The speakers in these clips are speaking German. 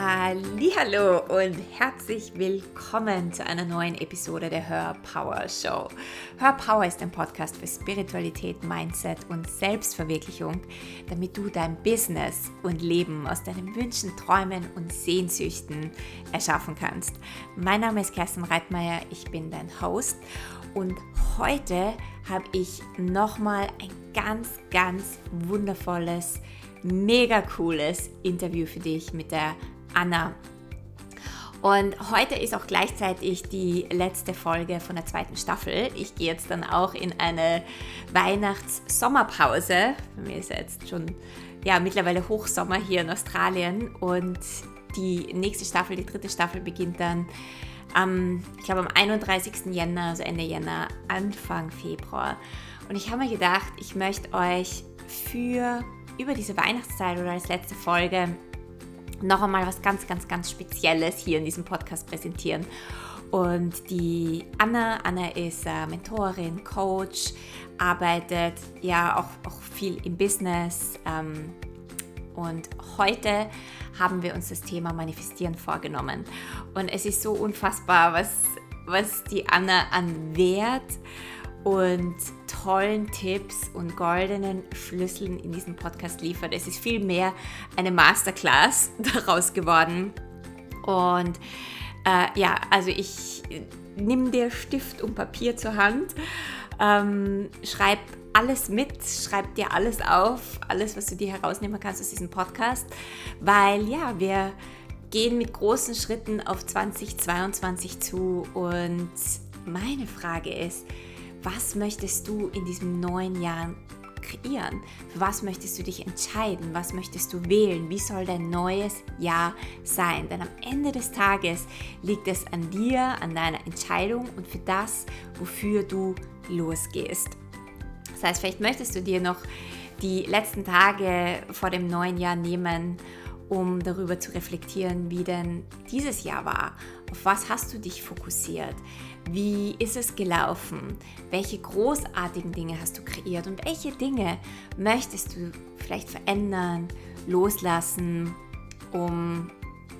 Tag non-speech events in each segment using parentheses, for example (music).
Hallo und herzlich willkommen zu einer neuen Episode der Hör Power Show. Hör Power ist ein Podcast für Spiritualität, Mindset und Selbstverwirklichung, damit du dein Business und Leben aus deinen Wünschen, Träumen und Sehnsüchten erschaffen kannst. Mein Name ist Kerstin Reitmeier, ich bin dein Host und heute habe ich nochmal ein ganz, ganz wundervolles mega cooles Interview für dich mit der Anna. Und heute ist auch gleichzeitig die letzte Folge von der zweiten Staffel. Ich gehe jetzt dann auch in eine Weihnachts-Sommerpause. Bei mir ist jetzt schon ja, mittlerweile Hochsommer hier in Australien und die nächste Staffel, die dritte Staffel beginnt dann am, ich glaube am 31. Jänner, also Ende Jänner, Anfang Februar. Und ich habe mir gedacht, ich möchte euch für über diese Weihnachtszeit oder als letzte Folge noch einmal was ganz, ganz, ganz Spezielles hier in diesem Podcast präsentieren. Und die Anna, Anna ist äh, Mentorin, Coach, arbeitet ja auch, auch viel im Business. Ähm, und heute haben wir uns das Thema Manifestieren vorgenommen. Und es ist so unfassbar, was, was die Anna an Wert und tollen Tipps und goldenen Schlüsseln in diesem Podcast liefert. Es ist viel mehr eine Masterclass (laughs) daraus geworden. Und äh, ja, also ich nimm dir Stift und Papier zur Hand, ähm, schreib alles mit, schreib dir alles auf, alles, was du dir herausnehmen kannst aus diesem Podcast, weil ja, wir gehen mit großen Schritten auf 2022 zu und meine Frage ist, was möchtest du in diesem neuen Jahr kreieren? Für was möchtest du dich entscheiden? Was möchtest du wählen? Wie soll dein neues Jahr sein? Denn am Ende des Tages liegt es an dir, an deiner Entscheidung und für das, wofür du losgehst. Das heißt, vielleicht möchtest du dir noch die letzten Tage vor dem neuen Jahr nehmen, um darüber zu reflektieren, wie denn dieses Jahr war. Auf was hast du dich fokussiert? Wie ist es gelaufen? Welche großartigen Dinge hast du kreiert und welche Dinge möchtest du vielleicht verändern, loslassen, um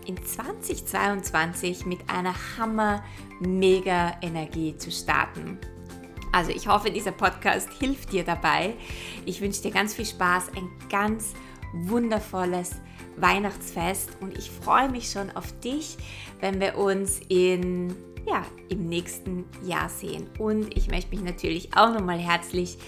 in 2022 mit einer Hammer-Mega-Energie zu starten? Also ich hoffe, dieser Podcast hilft dir dabei. Ich wünsche dir ganz viel Spaß, ein ganz wundervolles Weihnachtsfest und ich freue mich schon auf dich, wenn wir uns in ja, im nächsten Jahr sehen. Und ich möchte mich natürlich auch nochmal herzlich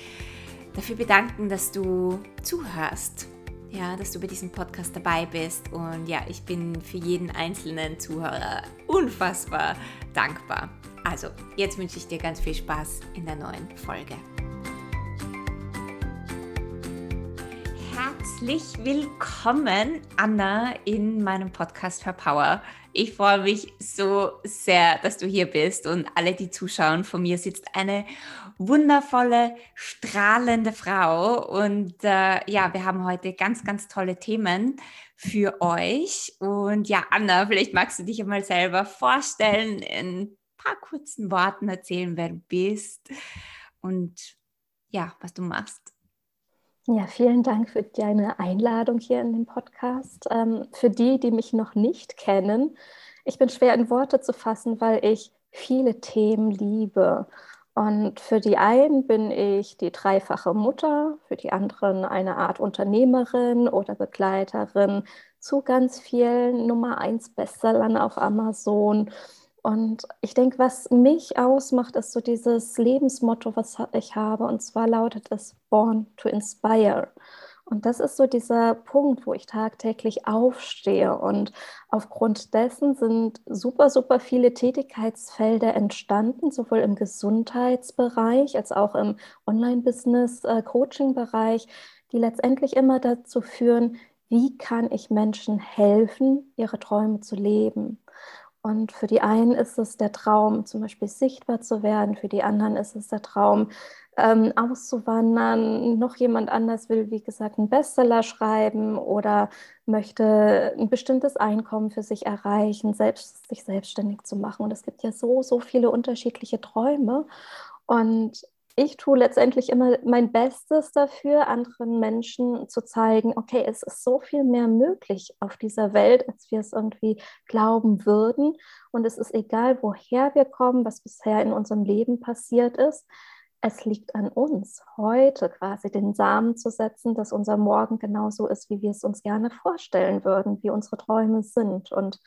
dafür bedanken, dass du zuhörst. Ja, dass du bei diesem Podcast dabei bist. Und ja, ich bin für jeden einzelnen Zuhörer unfassbar dankbar. Also, jetzt wünsche ich dir ganz viel Spaß in der neuen Folge. Herzlich willkommen, Anna, in meinem Podcast für Power. Ich freue mich so sehr, dass du hier bist und alle, die zuschauen. Vor mir sitzt eine wundervolle, strahlende Frau. Und äh, ja, wir haben heute ganz, ganz tolle Themen für euch. Und ja, Anna, vielleicht magst du dich einmal selber vorstellen, in ein paar kurzen Worten erzählen, wer du bist und ja, was du machst. Ja, vielen Dank für deine Einladung hier in den Podcast. Ähm, für die, die mich noch nicht kennen, ich bin schwer in Worte zu fassen, weil ich viele Themen liebe. Und für die einen bin ich die dreifache Mutter, für die anderen eine Art Unternehmerin oder Begleiterin zu ganz vielen Nummer 1 Bestsellern auf Amazon und ich denke, was mich ausmacht, ist so dieses Lebensmotto, was ich habe. Und zwar lautet es Born to Inspire. Und das ist so dieser Punkt, wo ich tagtäglich aufstehe. Und aufgrund dessen sind super, super viele Tätigkeitsfelder entstanden, sowohl im Gesundheitsbereich als auch im Online-Business-Coaching-Bereich, äh, die letztendlich immer dazu führen, wie kann ich Menschen helfen, ihre Träume zu leben. Und für die einen ist es der Traum, zum Beispiel sichtbar zu werden, für die anderen ist es der Traum, ähm, auszuwandern. Noch jemand anders will, wie gesagt, einen Bestseller schreiben oder möchte ein bestimmtes Einkommen für sich erreichen, selbst, sich selbstständig zu machen. Und es gibt ja so, so viele unterschiedliche Träume. Und ich tue letztendlich immer mein Bestes dafür, anderen Menschen zu zeigen, okay, es ist so viel mehr möglich auf dieser Welt, als wir es irgendwie glauben würden. Und es ist egal, woher wir kommen, was bisher in unserem Leben passiert ist. Es liegt an uns, heute quasi den Samen zu setzen, dass unser Morgen genauso ist, wie wir es uns gerne vorstellen würden, wie unsere Träume sind. Und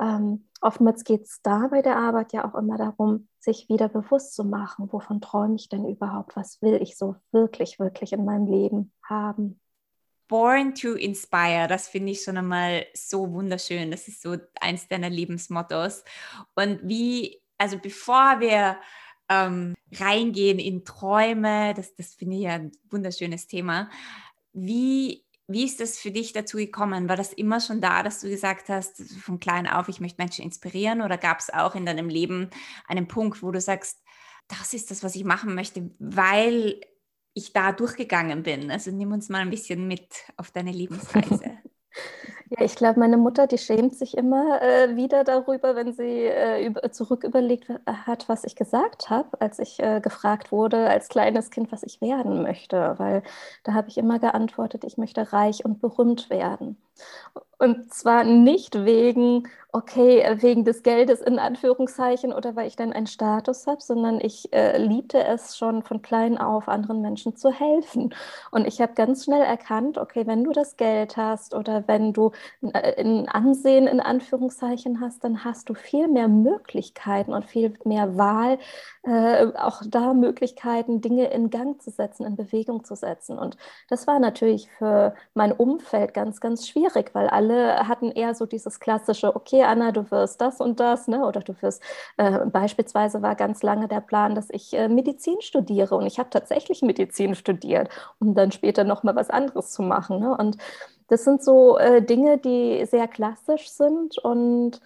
ähm, oftmals geht es da bei der Arbeit ja auch immer darum, sich wieder bewusst zu machen, wovon träume ich denn überhaupt, was will ich so wirklich, wirklich in meinem Leben haben. Born to Inspire, das finde ich schon einmal so wunderschön. Das ist so eins deiner Lebensmottos. Und wie, also bevor wir ähm, reingehen in Träume, das, das finde ich ja ein wunderschönes Thema. Wie wie ist das für dich dazu gekommen? War das immer schon da, dass du gesagt hast, von klein auf, ich möchte Menschen inspirieren? Oder gab es auch in deinem Leben einen Punkt, wo du sagst, das ist das, was ich machen möchte, weil ich da durchgegangen bin? Also nimm uns mal ein bisschen mit auf deine (laughs) Lebensreise. Ja, ich glaube, meine Mutter, die schämt sich immer äh, wieder darüber, wenn sie äh, über, zurück überlegt hat, was ich gesagt habe, als ich äh, gefragt wurde als kleines Kind, was ich werden möchte. Weil da habe ich immer geantwortet, ich möchte reich und berühmt werden. Und zwar nicht wegen, okay, wegen des Geldes in Anführungszeichen oder weil ich dann einen Status habe, sondern ich äh, liebte es schon von klein auf, anderen Menschen zu helfen. Und ich habe ganz schnell erkannt, okay, wenn du das Geld hast oder wenn du äh, ein Ansehen in Anführungszeichen hast, dann hast du viel mehr Möglichkeiten und viel mehr Wahl, äh, auch da Möglichkeiten, Dinge in Gang zu setzen, in Bewegung zu setzen. Und das war natürlich für mein Umfeld ganz, ganz schwierig, weil alle alle hatten eher so dieses klassische, okay, Anna, du wirst das und das, ne? oder du wirst, äh, beispielsweise war ganz lange der Plan, dass ich äh, Medizin studiere und ich habe tatsächlich Medizin studiert, um dann später nochmal was anderes zu machen. Ne? Und das sind so äh, Dinge, die sehr klassisch sind und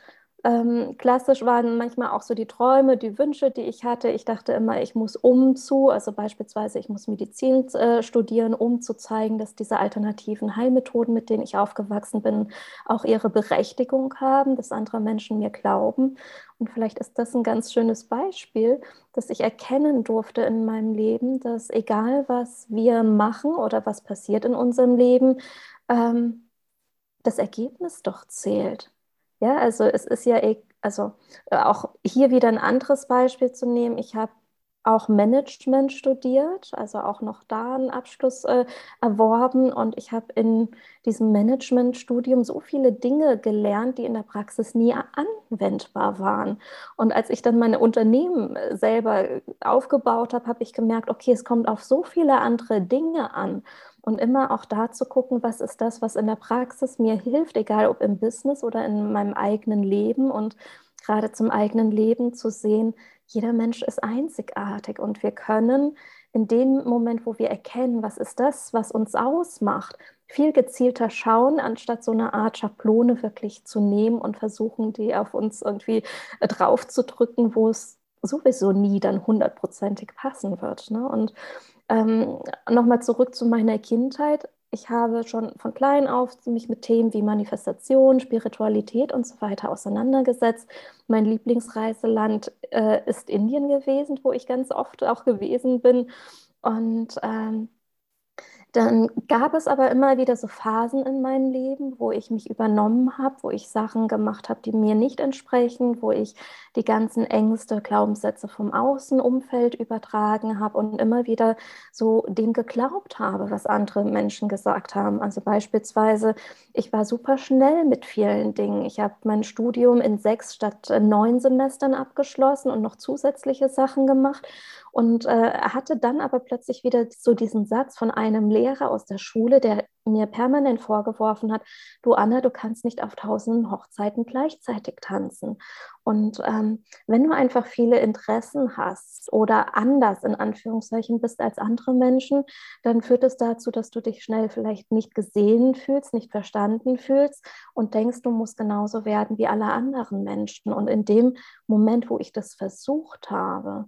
ähm, klassisch waren manchmal auch so die Träume, die Wünsche, die ich hatte. Ich dachte immer, ich muss umzu, also beispielsweise, ich muss Medizin äh, studieren, um zu zeigen, dass diese alternativen Heilmethoden, mit denen ich aufgewachsen bin, auch ihre Berechtigung haben, dass andere Menschen mir glauben. Und vielleicht ist das ein ganz schönes Beispiel, dass ich erkennen durfte in meinem Leben, dass egal was wir machen oder was passiert in unserem Leben, ähm, das Ergebnis doch zählt. Ja, also es ist ja, e, also äh, auch hier wieder ein anderes Beispiel zu nehmen. Ich habe auch Management studiert, also auch noch da einen Abschluss äh, erworben. Und ich habe in diesem Managementstudium so viele Dinge gelernt, die in der Praxis nie anwendbar waren. Und als ich dann meine Unternehmen äh, selber aufgebaut habe, habe ich gemerkt, okay, es kommt auf so viele andere Dinge an. Und immer auch da zu gucken, was ist das, was in der Praxis mir hilft, egal ob im Business oder in meinem eigenen Leben. Und gerade zum eigenen Leben zu sehen, jeder Mensch ist einzigartig und wir können in dem Moment, wo wir erkennen, was ist das, was uns ausmacht, viel gezielter schauen, anstatt so eine Art Schablone wirklich zu nehmen und versuchen, die auf uns irgendwie drauf zu drücken, wo es sowieso nie dann hundertprozentig passen wird. Ne? Und ähm, Nochmal zurück zu meiner Kindheit. Ich habe schon von klein auf mich mit Themen wie Manifestation, Spiritualität und so weiter auseinandergesetzt. Mein Lieblingsreiseland äh, ist Indien gewesen, wo ich ganz oft auch gewesen bin. Und ähm, dann gab es aber immer wieder so Phasen in meinem Leben, wo ich mich übernommen habe, wo ich Sachen gemacht habe, die mir nicht entsprechen, wo ich die ganzen Ängste, Glaubenssätze vom Außenumfeld übertragen habe und immer wieder so dem geglaubt habe, was andere Menschen gesagt haben. Also beispielsweise, ich war super schnell mit vielen Dingen. Ich habe mein Studium in sechs statt neun Semestern abgeschlossen und noch zusätzliche Sachen gemacht und äh, hatte dann aber plötzlich wieder so diesen Satz von einem Lehrer aus der Schule, der mir permanent vorgeworfen hat, du Anna, du kannst nicht auf tausenden Hochzeiten gleichzeitig tanzen. Und ähm, wenn du einfach viele Interessen hast oder anders in Anführungszeichen bist als andere Menschen, dann führt es dazu, dass du dich schnell vielleicht nicht gesehen fühlst, nicht verstanden fühlst und denkst, du musst genauso werden wie alle anderen Menschen. Und in dem Moment, wo ich das versucht habe,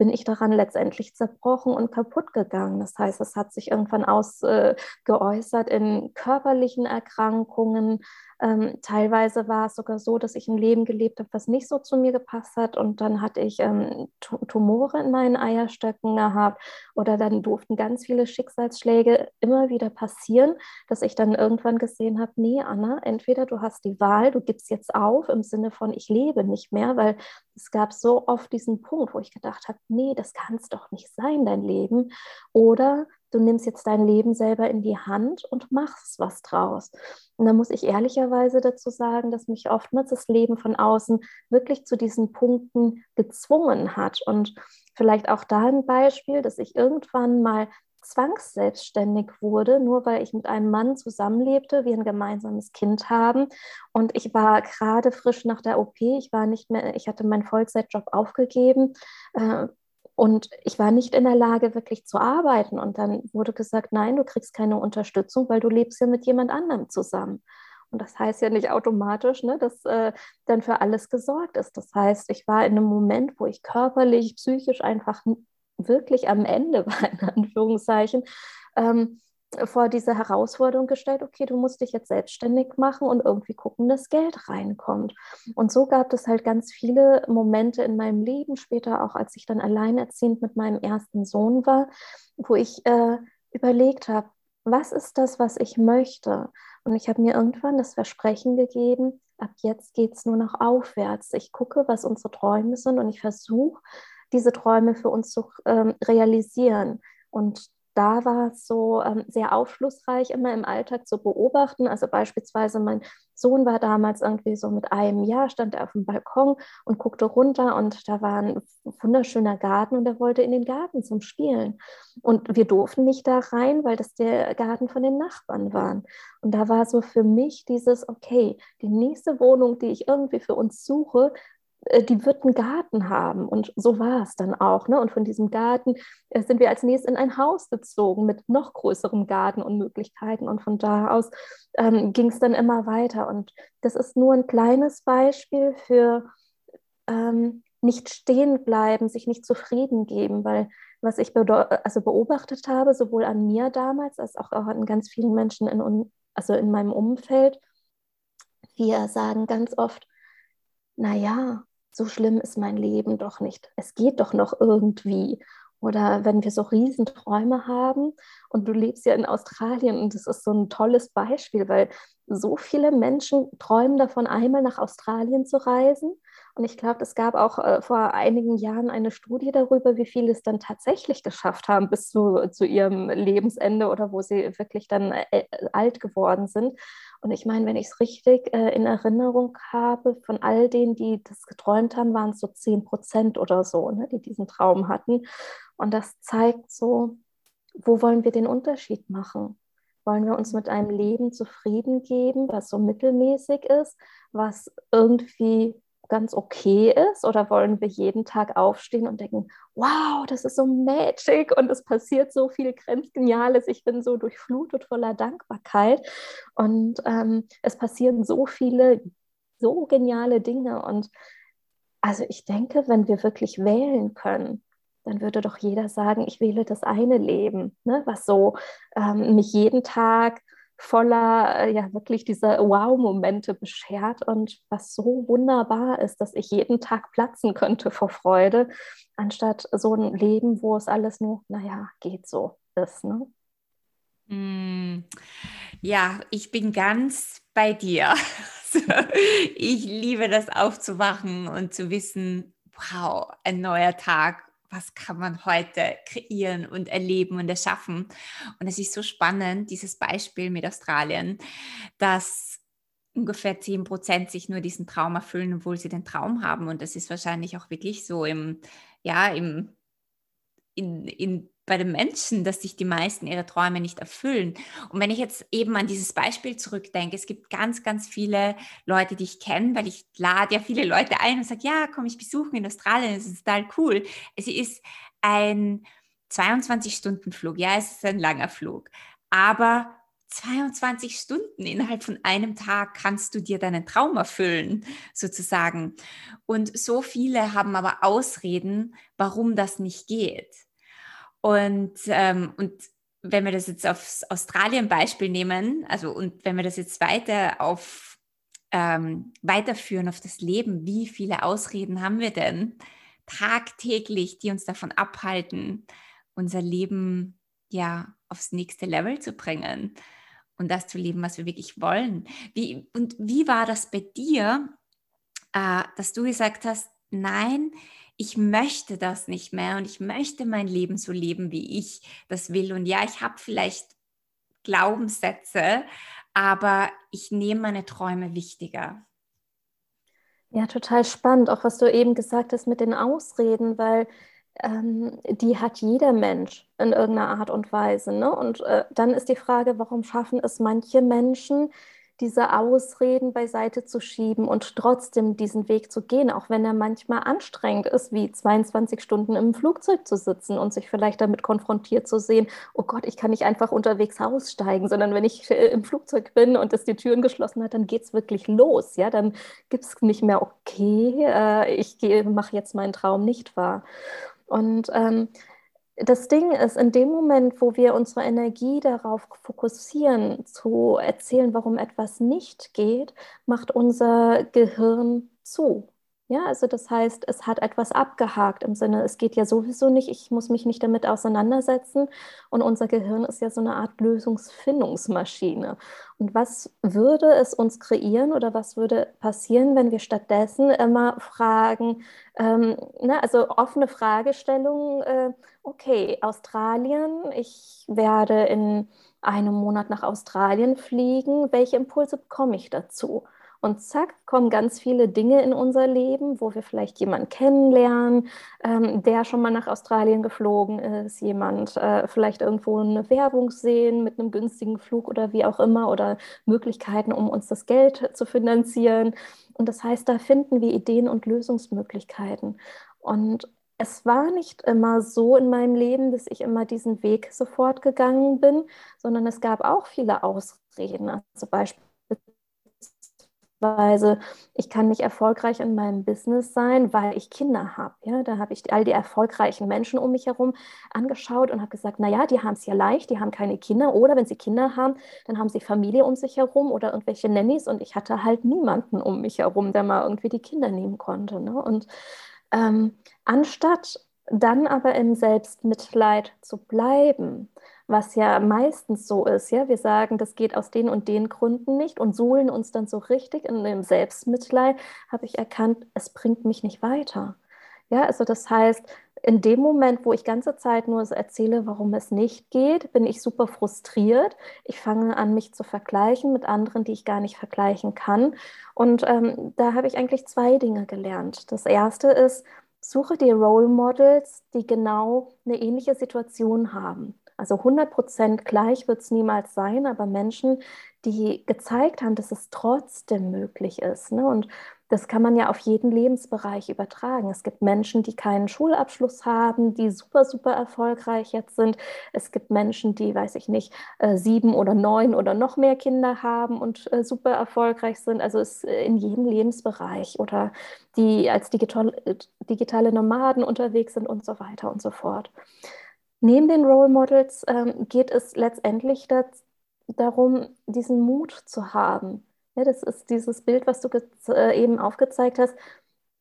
bin ich daran letztendlich zerbrochen und kaputt gegangen. Das heißt, es hat sich irgendwann ausgeäußert äh, in körperlichen Erkrankungen, ähm, teilweise war es sogar so, dass ich ein Leben gelebt habe, was nicht so zu mir gepasst hat. Und dann hatte ich ähm, Tumore in meinen Eierstöcken gehabt. Oder dann durften ganz viele Schicksalsschläge immer wieder passieren, dass ich dann irgendwann gesehen habe, nee, Anna, entweder du hast die Wahl, du gibst jetzt auf im Sinne von, ich lebe nicht mehr, weil es gab so oft diesen Punkt, wo ich gedacht habe, nee, das kann es doch nicht sein, dein Leben. Oder du nimmst jetzt dein Leben selber in die Hand und machst was draus. Und da muss ich ehrlicherweise dazu sagen, dass mich oftmals das Leben von außen wirklich zu diesen Punkten gezwungen hat. Und vielleicht auch da ein Beispiel, dass ich irgendwann mal zwangsselbstständig wurde, nur weil ich mit einem Mann zusammenlebte, wir ein gemeinsames Kind haben. Und ich war gerade frisch nach der OP, ich war nicht mehr, ich hatte meinen Vollzeitjob aufgegeben, äh, und ich war nicht in der Lage, wirklich zu arbeiten. Und dann wurde gesagt, nein, du kriegst keine Unterstützung, weil du lebst ja mit jemand anderem zusammen. Und das heißt ja nicht automatisch, ne, dass äh, dann für alles gesorgt ist. Das heißt, ich war in einem Moment, wo ich körperlich, psychisch einfach wirklich am Ende (laughs) war, in Anführungszeichen. Ähm, vor diese Herausforderung gestellt, okay, du musst dich jetzt selbstständig machen und irgendwie gucken, dass Geld reinkommt. Und so gab es halt ganz viele Momente in meinem Leben, später auch als ich dann alleinerziehend mit meinem ersten Sohn war, wo ich äh, überlegt habe, was ist das, was ich möchte? Und ich habe mir irgendwann das Versprechen gegeben, ab jetzt geht es nur noch aufwärts. Ich gucke, was unsere Träume sind und ich versuche, diese Träume für uns zu ähm, realisieren. Und da war es so ähm, sehr aufschlussreich, immer im Alltag zu beobachten. Also beispielsweise mein Sohn war damals irgendwie so mit einem Jahr, stand er auf dem Balkon und guckte runter und da war ein wunderschöner Garten und er wollte in den Garten zum Spielen. Und wir durften nicht da rein, weil das der Garten von den Nachbarn war. Und da war so für mich dieses, okay, die nächste Wohnung, die ich irgendwie für uns suche, die wird einen Garten haben. Und so war es dann auch. Ne? Und von diesem Garten äh, sind wir als nächstes in ein Haus gezogen mit noch größerem Garten und Möglichkeiten. Und von da aus ähm, ging es dann immer weiter. Und das ist nur ein kleines Beispiel für ähm, nicht stehen bleiben, sich nicht zufrieden geben, weil was ich also beobachtet habe, sowohl an mir damals als auch an ganz vielen Menschen in, also in meinem Umfeld, wir sagen ganz oft, naja, so schlimm ist mein Leben doch nicht. Es geht doch noch irgendwie. Oder wenn wir so Riesenträume haben und du lebst ja in Australien und das ist so ein tolles Beispiel, weil so viele Menschen träumen davon, einmal nach Australien zu reisen. Und ich glaube, es gab auch äh, vor einigen Jahren eine Studie darüber, wie viele es dann tatsächlich geschafft haben bis zu, zu ihrem Lebensende oder wo sie wirklich dann äh, alt geworden sind. Und ich meine, wenn ich es richtig äh, in Erinnerung habe, von all denen, die das geträumt haben, waren es so 10 Prozent oder so, ne, die diesen Traum hatten. Und das zeigt so, wo wollen wir den Unterschied machen? Wollen wir uns mit einem Leben zufrieden geben, was so mittelmäßig ist, was irgendwie ganz okay ist? Oder wollen wir jeden Tag aufstehen und denken, wow, das ist so magic und es passiert so viel Grenzgeniales, ich bin so durchflutet voller Dankbarkeit und ähm, es passieren so viele so geniale Dinge und also ich denke, wenn wir wirklich wählen können, dann würde doch jeder sagen, ich wähle das eine Leben, ne, was so ähm, mich jeden Tag voller, äh, ja, wirklich diese Wow-Momente beschert und was so wunderbar ist, dass ich jeden Tag platzen könnte vor Freude, anstatt so ein Leben, wo es alles nur, naja, geht so ist. Ne? Mm, ja, ich bin ganz bei dir. (laughs) ich liebe das aufzuwachen und zu wissen, wow, ein neuer Tag was kann man heute kreieren und erleben und erschaffen. Und es ist so spannend, dieses Beispiel mit Australien, dass ungefähr 10 Prozent sich nur diesen Traum erfüllen, obwohl sie den Traum haben. Und das ist wahrscheinlich auch wirklich so im, ja, im, in, in bei den Menschen, dass sich die meisten ihre Träume nicht erfüllen. Und wenn ich jetzt eben an dieses Beispiel zurückdenke, es gibt ganz, ganz viele Leute, die ich kenne, weil ich lade ja viele Leute ein und sage, ja, komm ich besuchen in Australien, das ist total cool. Es ist ein 22-Stunden-Flug, ja, es ist ein langer Flug, aber 22 Stunden innerhalb von einem Tag kannst du dir deinen Traum erfüllen, sozusagen. Und so viele haben aber Ausreden, warum das nicht geht. Und, ähm, und wenn wir das jetzt aufs Australien-Beispiel nehmen, also und wenn wir das jetzt weiter auf ähm, weiterführen auf das Leben, wie viele Ausreden haben wir denn tagtäglich, die uns davon abhalten, unser Leben ja aufs nächste Level zu bringen und das zu leben, was wir wirklich wollen. Wie, und wie war das bei dir, äh, dass du gesagt hast, nein, ich möchte das nicht mehr und ich möchte mein Leben so leben, wie ich das will. Und ja, ich habe vielleicht Glaubenssätze, aber ich nehme meine Träume wichtiger. Ja, total spannend, auch was du eben gesagt hast mit den Ausreden, weil ähm, die hat jeder Mensch in irgendeiner Art und Weise. Ne? Und äh, dann ist die Frage, warum schaffen es manche Menschen, diese Ausreden beiseite zu schieben und trotzdem diesen Weg zu gehen, auch wenn er manchmal anstrengend ist, wie 22 Stunden im Flugzeug zu sitzen und sich vielleicht damit konfrontiert zu sehen, oh Gott, ich kann nicht einfach unterwegs aussteigen, sondern wenn ich äh, im Flugzeug bin und es die Türen geschlossen hat, dann geht es wirklich los. Ja, dann gibt es nicht mehr, okay, äh, ich mache jetzt meinen Traum nicht wahr. Und ähm, das Ding ist, in dem Moment, wo wir unsere Energie darauf fokussieren, zu erzählen, warum etwas nicht geht, macht unser Gehirn zu. Ja, also das heißt, es hat etwas abgehakt im Sinne, es geht ja sowieso nicht, ich muss mich nicht damit auseinandersetzen. Und unser Gehirn ist ja so eine Art Lösungsfindungsmaschine. Und was würde es uns kreieren oder was würde passieren, wenn wir stattdessen immer fragen, ähm, ne, also offene Fragestellungen, äh, okay, Australien, ich werde in einem Monat nach Australien fliegen, welche Impulse bekomme ich dazu? Und zack, kommen ganz viele Dinge in unser Leben, wo wir vielleicht jemanden kennenlernen, ähm, der schon mal nach Australien geflogen ist, jemand äh, vielleicht irgendwo eine Werbung sehen mit einem günstigen Flug oder wie auch immer oder Möglichkeiten, um uns das Geld zu finanzieren. Und das heißt, da finden wir Ideen und Lösungsmöglichkeiten. Und es war nicht immer so in meinem Leben, dass ich immer diesen Weg sofort gegangen bin, sondern es gab auch viele Ausreden. Also beispielsweise Weise, ich kann nicht erfolgreich in meinem Business sein, weil ich Kinder habe. Ja, da habe ich all die erfolgreichen Menschen um mich herum angeschaut und habe gesagt, naja, die haben es ja leicht, die haben keine Kinder oder wenn sie Kinder haben, dann haben sie Familie um sich herum oder irgendwelche Nannies und ich hatte halt niemanden um mich herum, der mal irgendwie die Kinder nehmen konnte. Ne? Und ähm, anstatt dann aber im Selbstmitleid zu bleiben, was ja meistens so ist. Ja, wir sagen, das geht aus den und den Gründen nicht und suhlen uns dann so richtig in dem Selbstmitleid, habe ich erkannt, es bringt mich nicht weiter. Ja, also das heißt, in dem Moment, wo ich ganze Zeit nur so erzähle, warum es nicht geht, bin ich super frustriert. Ich fange an, mich zu vergleichen mit anderen, die ich gar nicht vergleichen kann. Und ähm, da habe ich eigentlich zwei Dinge gelernt. Das erste ist, suche dir Role Models, die genau eine ähnliche Situation haben. Also 100 Prozent gleich wird es niemals sein, aber Menschen, die gezeigt haben, dass es trotzdem möglich ist. Ne? Und das kann man ja auf jeden Lebensbereich übertragen. Es gibt Menschen, die keinen Schulabschluss haben, die super, super erfolgreich jetzt sind. Es gibt Menschen, die, weiß ich nicht, äh, sieben oder neun oder noch mehr Kinder haben und äh, super erfolgreich sind. Also es äh, in jedem Lebensbereich oder die als digital, digitale Nomaden unterwegs sind und so weiter und so fort. Neben den Role Models ähm, geht es letztendlich darum, diesen Mut zu haben. Ja, das ist dieses Bild, was du äh, eben aufgezeigt hast.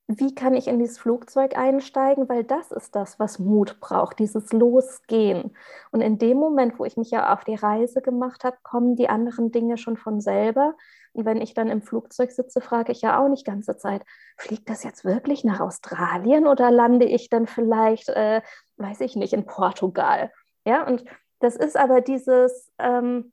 Wie kann ich in dieses Flugzeug einsteigen? Weil das ist das, was Mut braucht, dieses Losgehen. Und in dem Moment, wo ich mich ja auf die Reise gemacht habe, kommen die anderen Dinge schon von selber. Und wenn ich dann im Flugzeug sitze, frage ich ja auch nicht ganze Zeit, fliegt das jetzt wirklich nach Australien oder lande ich dann vielleicht, äh, weiß ich nicht, in Portugal? Ja, und das ist aber dieses ähm,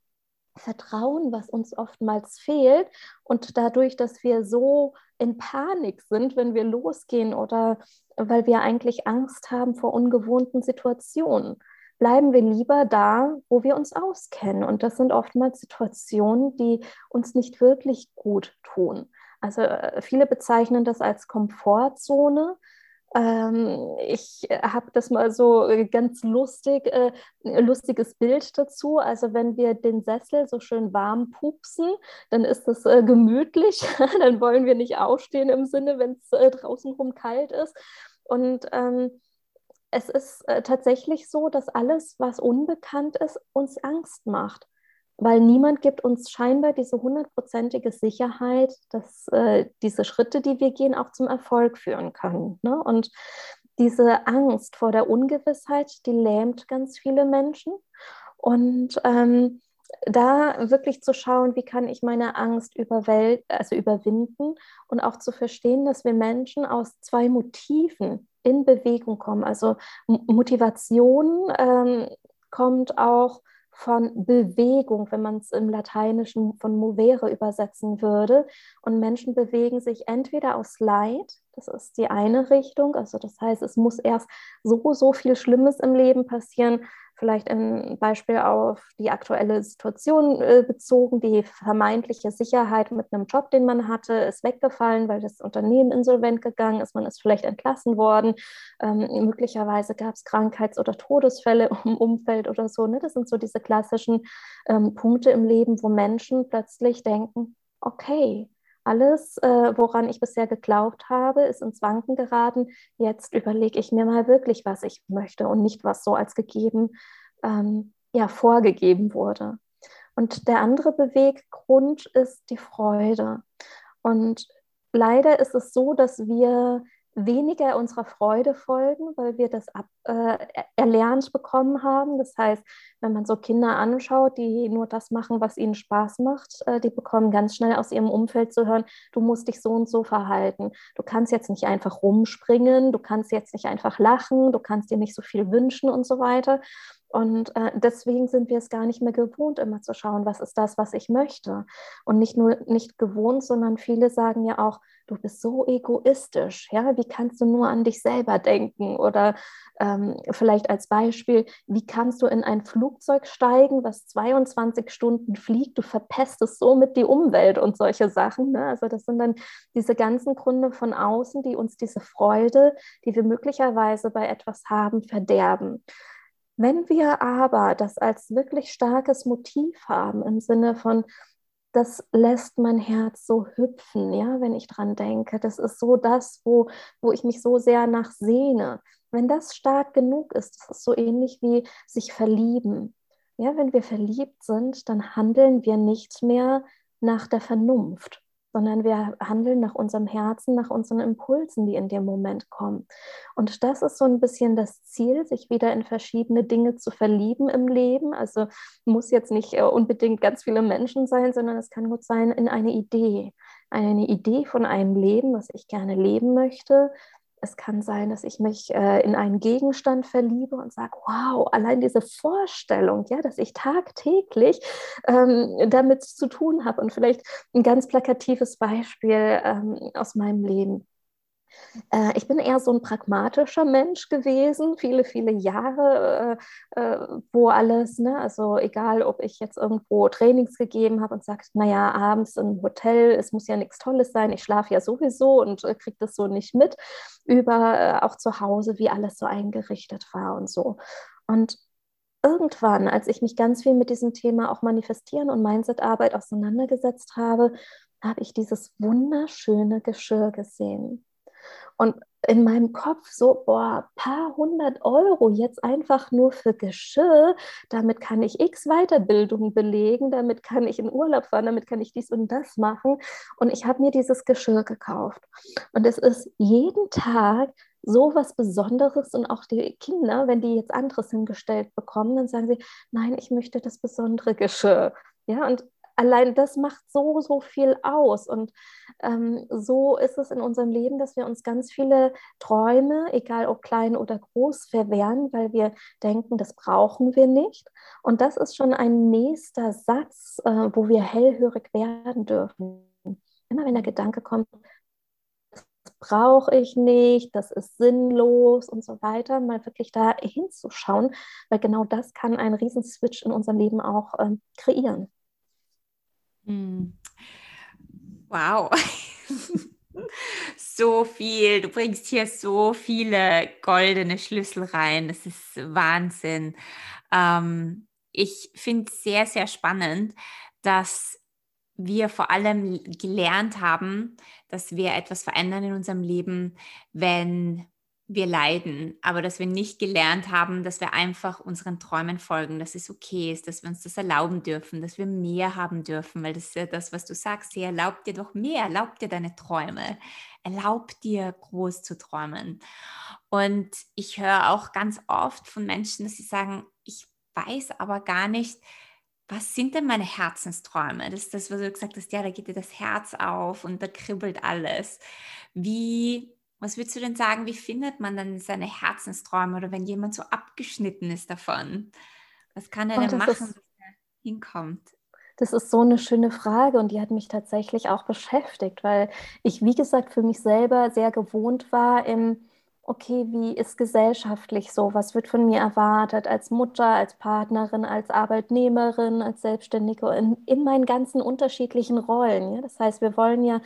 Vertrauen, was uns oftmals fehlt. Und dadurch, dass wir so in Panik sind, wenn wir losgehen oder weil wir eigentlich Angst haben vor ungewohnten Situationen bleiben wir lieber da, wo wir uns auskennen. Und das sind oftmals Situationen, die uns nicht wirklich gut tun. Also äh, viele bezeichnen das als Komfortzone. Ähm, ich habe das mal so ganz lustig, äh, lustiges Bild dazu. Also wenn wir den Sessel so schön warm pupsen, dann ist das äh, gemütlich. (laughs) dann wollen wir nicht aufstehen im Sinne, wenn es äh, draußen rum kalt ist. Und ähm, es ist äh, tatsächlich so, dass alles, was unbekannt ist, uns Angst macht weil niemand gibt uns scheinbar diese hundertprozentige Sicherheit, dass äh, diese Schritte, die wir gehen, auch zum Erfolg führen können. Ne? Und diese Angst vor der Ungewissheit, die lähmt ganz viele Menschen. Und ähm, da wirklich zu schauen, wie kann ich meine Angst also überwinden und auch zu verstehen, dass wir Menschen aus zwei Motiven in Bewegung kommen. Also Motivation ähm, kommt auch von Bewegung, wenn man es im Lateinischen von movere übersetzen würde. Und Menschen bewegen sich entweder aus Leid, das ist die eine Richtung, also das heißt, es muss erst so, so viel Schlimmes im Leben passieren, vielleicht ein Beispiel auf die aktuelle Situation äh, bezogen. Die vermeintliche Sicherheit mit einem Job, den man hatte, ist weggefallen, weil das Unternehmen insolvent gegangen ist. Man ist vielleicht entlassen worden. Ähm, möglicherweise gab es Krankheits- oder Todesfälle (laughs) im Umfeld oder so. Ne? Das sind so diese klassischen ähm, Punkte im Leben, wo Menschen plötzlich denken, okay, alles, äh, woran ich bisher geglaubt habe, ist ins Wanken geraten. Jetzt überlege ich mir mal wirklich, was ich möchte und nicht, was so als gegeben, ähm, ja, vorgegeben wurde. Und der andere Beweggrund ist die Freude. Und leider ist es so, dass wir weniger unserer Freude folgen, weil wir das ab, äh, erlernt bekommen haben. Das heißt, wenn man so Kinder anschaut, die nur das machen, was ihnen Spaß macht, äh, die bekommen ganz schnell aus ihrem Umfeld zu hören, du musst dich so und so verhalten. Du kannst jetzt nicht einfach rumspringen, du kannst jetzt nicht einfach lachen, du kannst dir nicht so viel wünschen und so weiter. Und äh, deswegen sind wir es gar nicht mehr gewohnt, immer zu schauen, was ist das, was ich möchte. Und nicht nur nicht gewohnt, sondern viele sagen ja auch, du bist so egoistisch. Ja, wie kannst du nur an dich selber denken? Oder ähm, vielleicht als Beispiel, wie kannst du in ein Flugzeug steigen, was 22 Stunden fliegt? Du verpestest somit die Umwelt und solche Sachen. Ne? Also das sind dann diese ganzen Gründe von außen, die uns diese Freude, die wir möglicherweise bei etwas haben, verderben. Wenn wir aber das als wirklich starkes Motiv haben, im Sinne von, das lässt mein Herz so hüpfen, ja, wenn ich dran denke, das ist so das, wo, wo ich mich so sehr nach sehne. Wenn das stark genug ist, das ist so ähnlich wie sich verlieben. Ja, wenn wir verliebt sind, dann handeln wir nicht mehr nach der Vernunft, sondern wir handeln nach unserem Herzen, nach unseren Impulsen, die in dem Moment kommen. Und das ist so ein bisschen das Ziel, sich wieder in verschiedene Dinge zu verlieben im Leben. Also muss jetzt nicht äh, unbedingt ganz viele Menschen sein, sondern es kann gut sein in eine Idee. Eine Idee von einem Leben, was ich gerne leben möchte, es kann sein, dass ich mich äh, in einen Gegenstand verliebe und sage, wow, allein diese Vorstellung, ja, dass ich tagtäglich ähm, damit zu tun habe. Und vielleicht ein ganz plakatives Beispiel ähm, aus meinem Leben. Äh, ich bin eher so ein pragmatischer Mensch gewesen, viele, viele Jahre, äh, äh, wo alles, ne, also egal, ob ich jetzt irgendwo Trainings gegeben habe und sagte, naja, abends im Hotel, es muss ja nichts Tolles sein, ich schlafe ja sowieso und kriege das so nicht mit, über auch zu Hause, wie alles so eingerichtet war und so. Und irgendwann, als ich mich ganz viel mit diesem Thema auch Manifestieren und Mindsetarbeit auseinandergesetzt habe, habe ich dieses wunderschöne Geschirr gesehen. Und in meinem Kopf so, boah, paar hundert Euro jetzt einfach nur für Geschirr, damit kann ich x Weiterbildungen belegen, damit kann ich in Urlaub fahren, damit kann ich dies und das machen. Und ich habe mir dieses Geschirr gekauft. Und es ist jeden Tag so was Besonderes und auch die Kinder, wenn die jetzt anderes hingestellt bekommen, dann sagen sie, nein, ich möchte das besondere Geschirr. Ja, und allein das macht so, so viel aus. Und ähm, so ist es in unserem Leben, dass wir uns ganz viele Träume, egal ob klein oder groß, verwehren, weil wir denken, das brauchen wir nicht. Und das ist schon ein nächster Satz, äh, wo wir hellhörig werden dürfen. Immer wenn der Gedanke kommt, das brauche ich nicht, das ist sinnlos und so weiter, mal wirklich da hinzuschauen, weil genau das kann einen Riesenswitch in unserem Leben auch ähm, kreieren. Hm. Wow. (laughs) so viel, du bringst hier so viele goldene Schlüssel rein. Das ist Wahnsinn. Ähm, ich finde es sehr, sehr spannend, dass wir vor allem gelernt haben, dass wir etwas verändern in unserem Leben, wenn wir leiden, aber dass wir nicht gelernt haben, dass wir einfach unseren Träumen folgen, dass es okay ist, dass wir uns das erlauben dürfen, dass wir mehr haben dürfen, weil das ist ja das, was du sagst, sie erlaubt dir doch mehr, erlaubt dir deine Träume, erlaubt dir groß zu träumen. Und ich höre auch ganz oft von Menschen, dass sie sagen, ich weiß aber gar nicht, was sind denn meine Herzensträume? Das ist das, was du gesagt hast, ja, da geht dir das Herz auf und da kribbelt alles. Wie was würdest du denn sagen, wie findet man dann seine Herzensträume oder wenn jemand so abgeschnitten ist davon? Was kann er oh, denn machen, ist, dass er hinkommt? Das ist so eine schöne Frage und die hat mich tatsächlich auch beschäftigt, weil ich, wie gesagt, für mich selber sehr gewohnt war im okay, wie ist gesellschaftlich so? Was wird von mir erwartet als Mutter, als Partnerin, als Arbeitnehmerin, als Selbstständige in, in meinen ganzen unterschiedlichen Rollen? Ja? Das heißt, wir wollen ja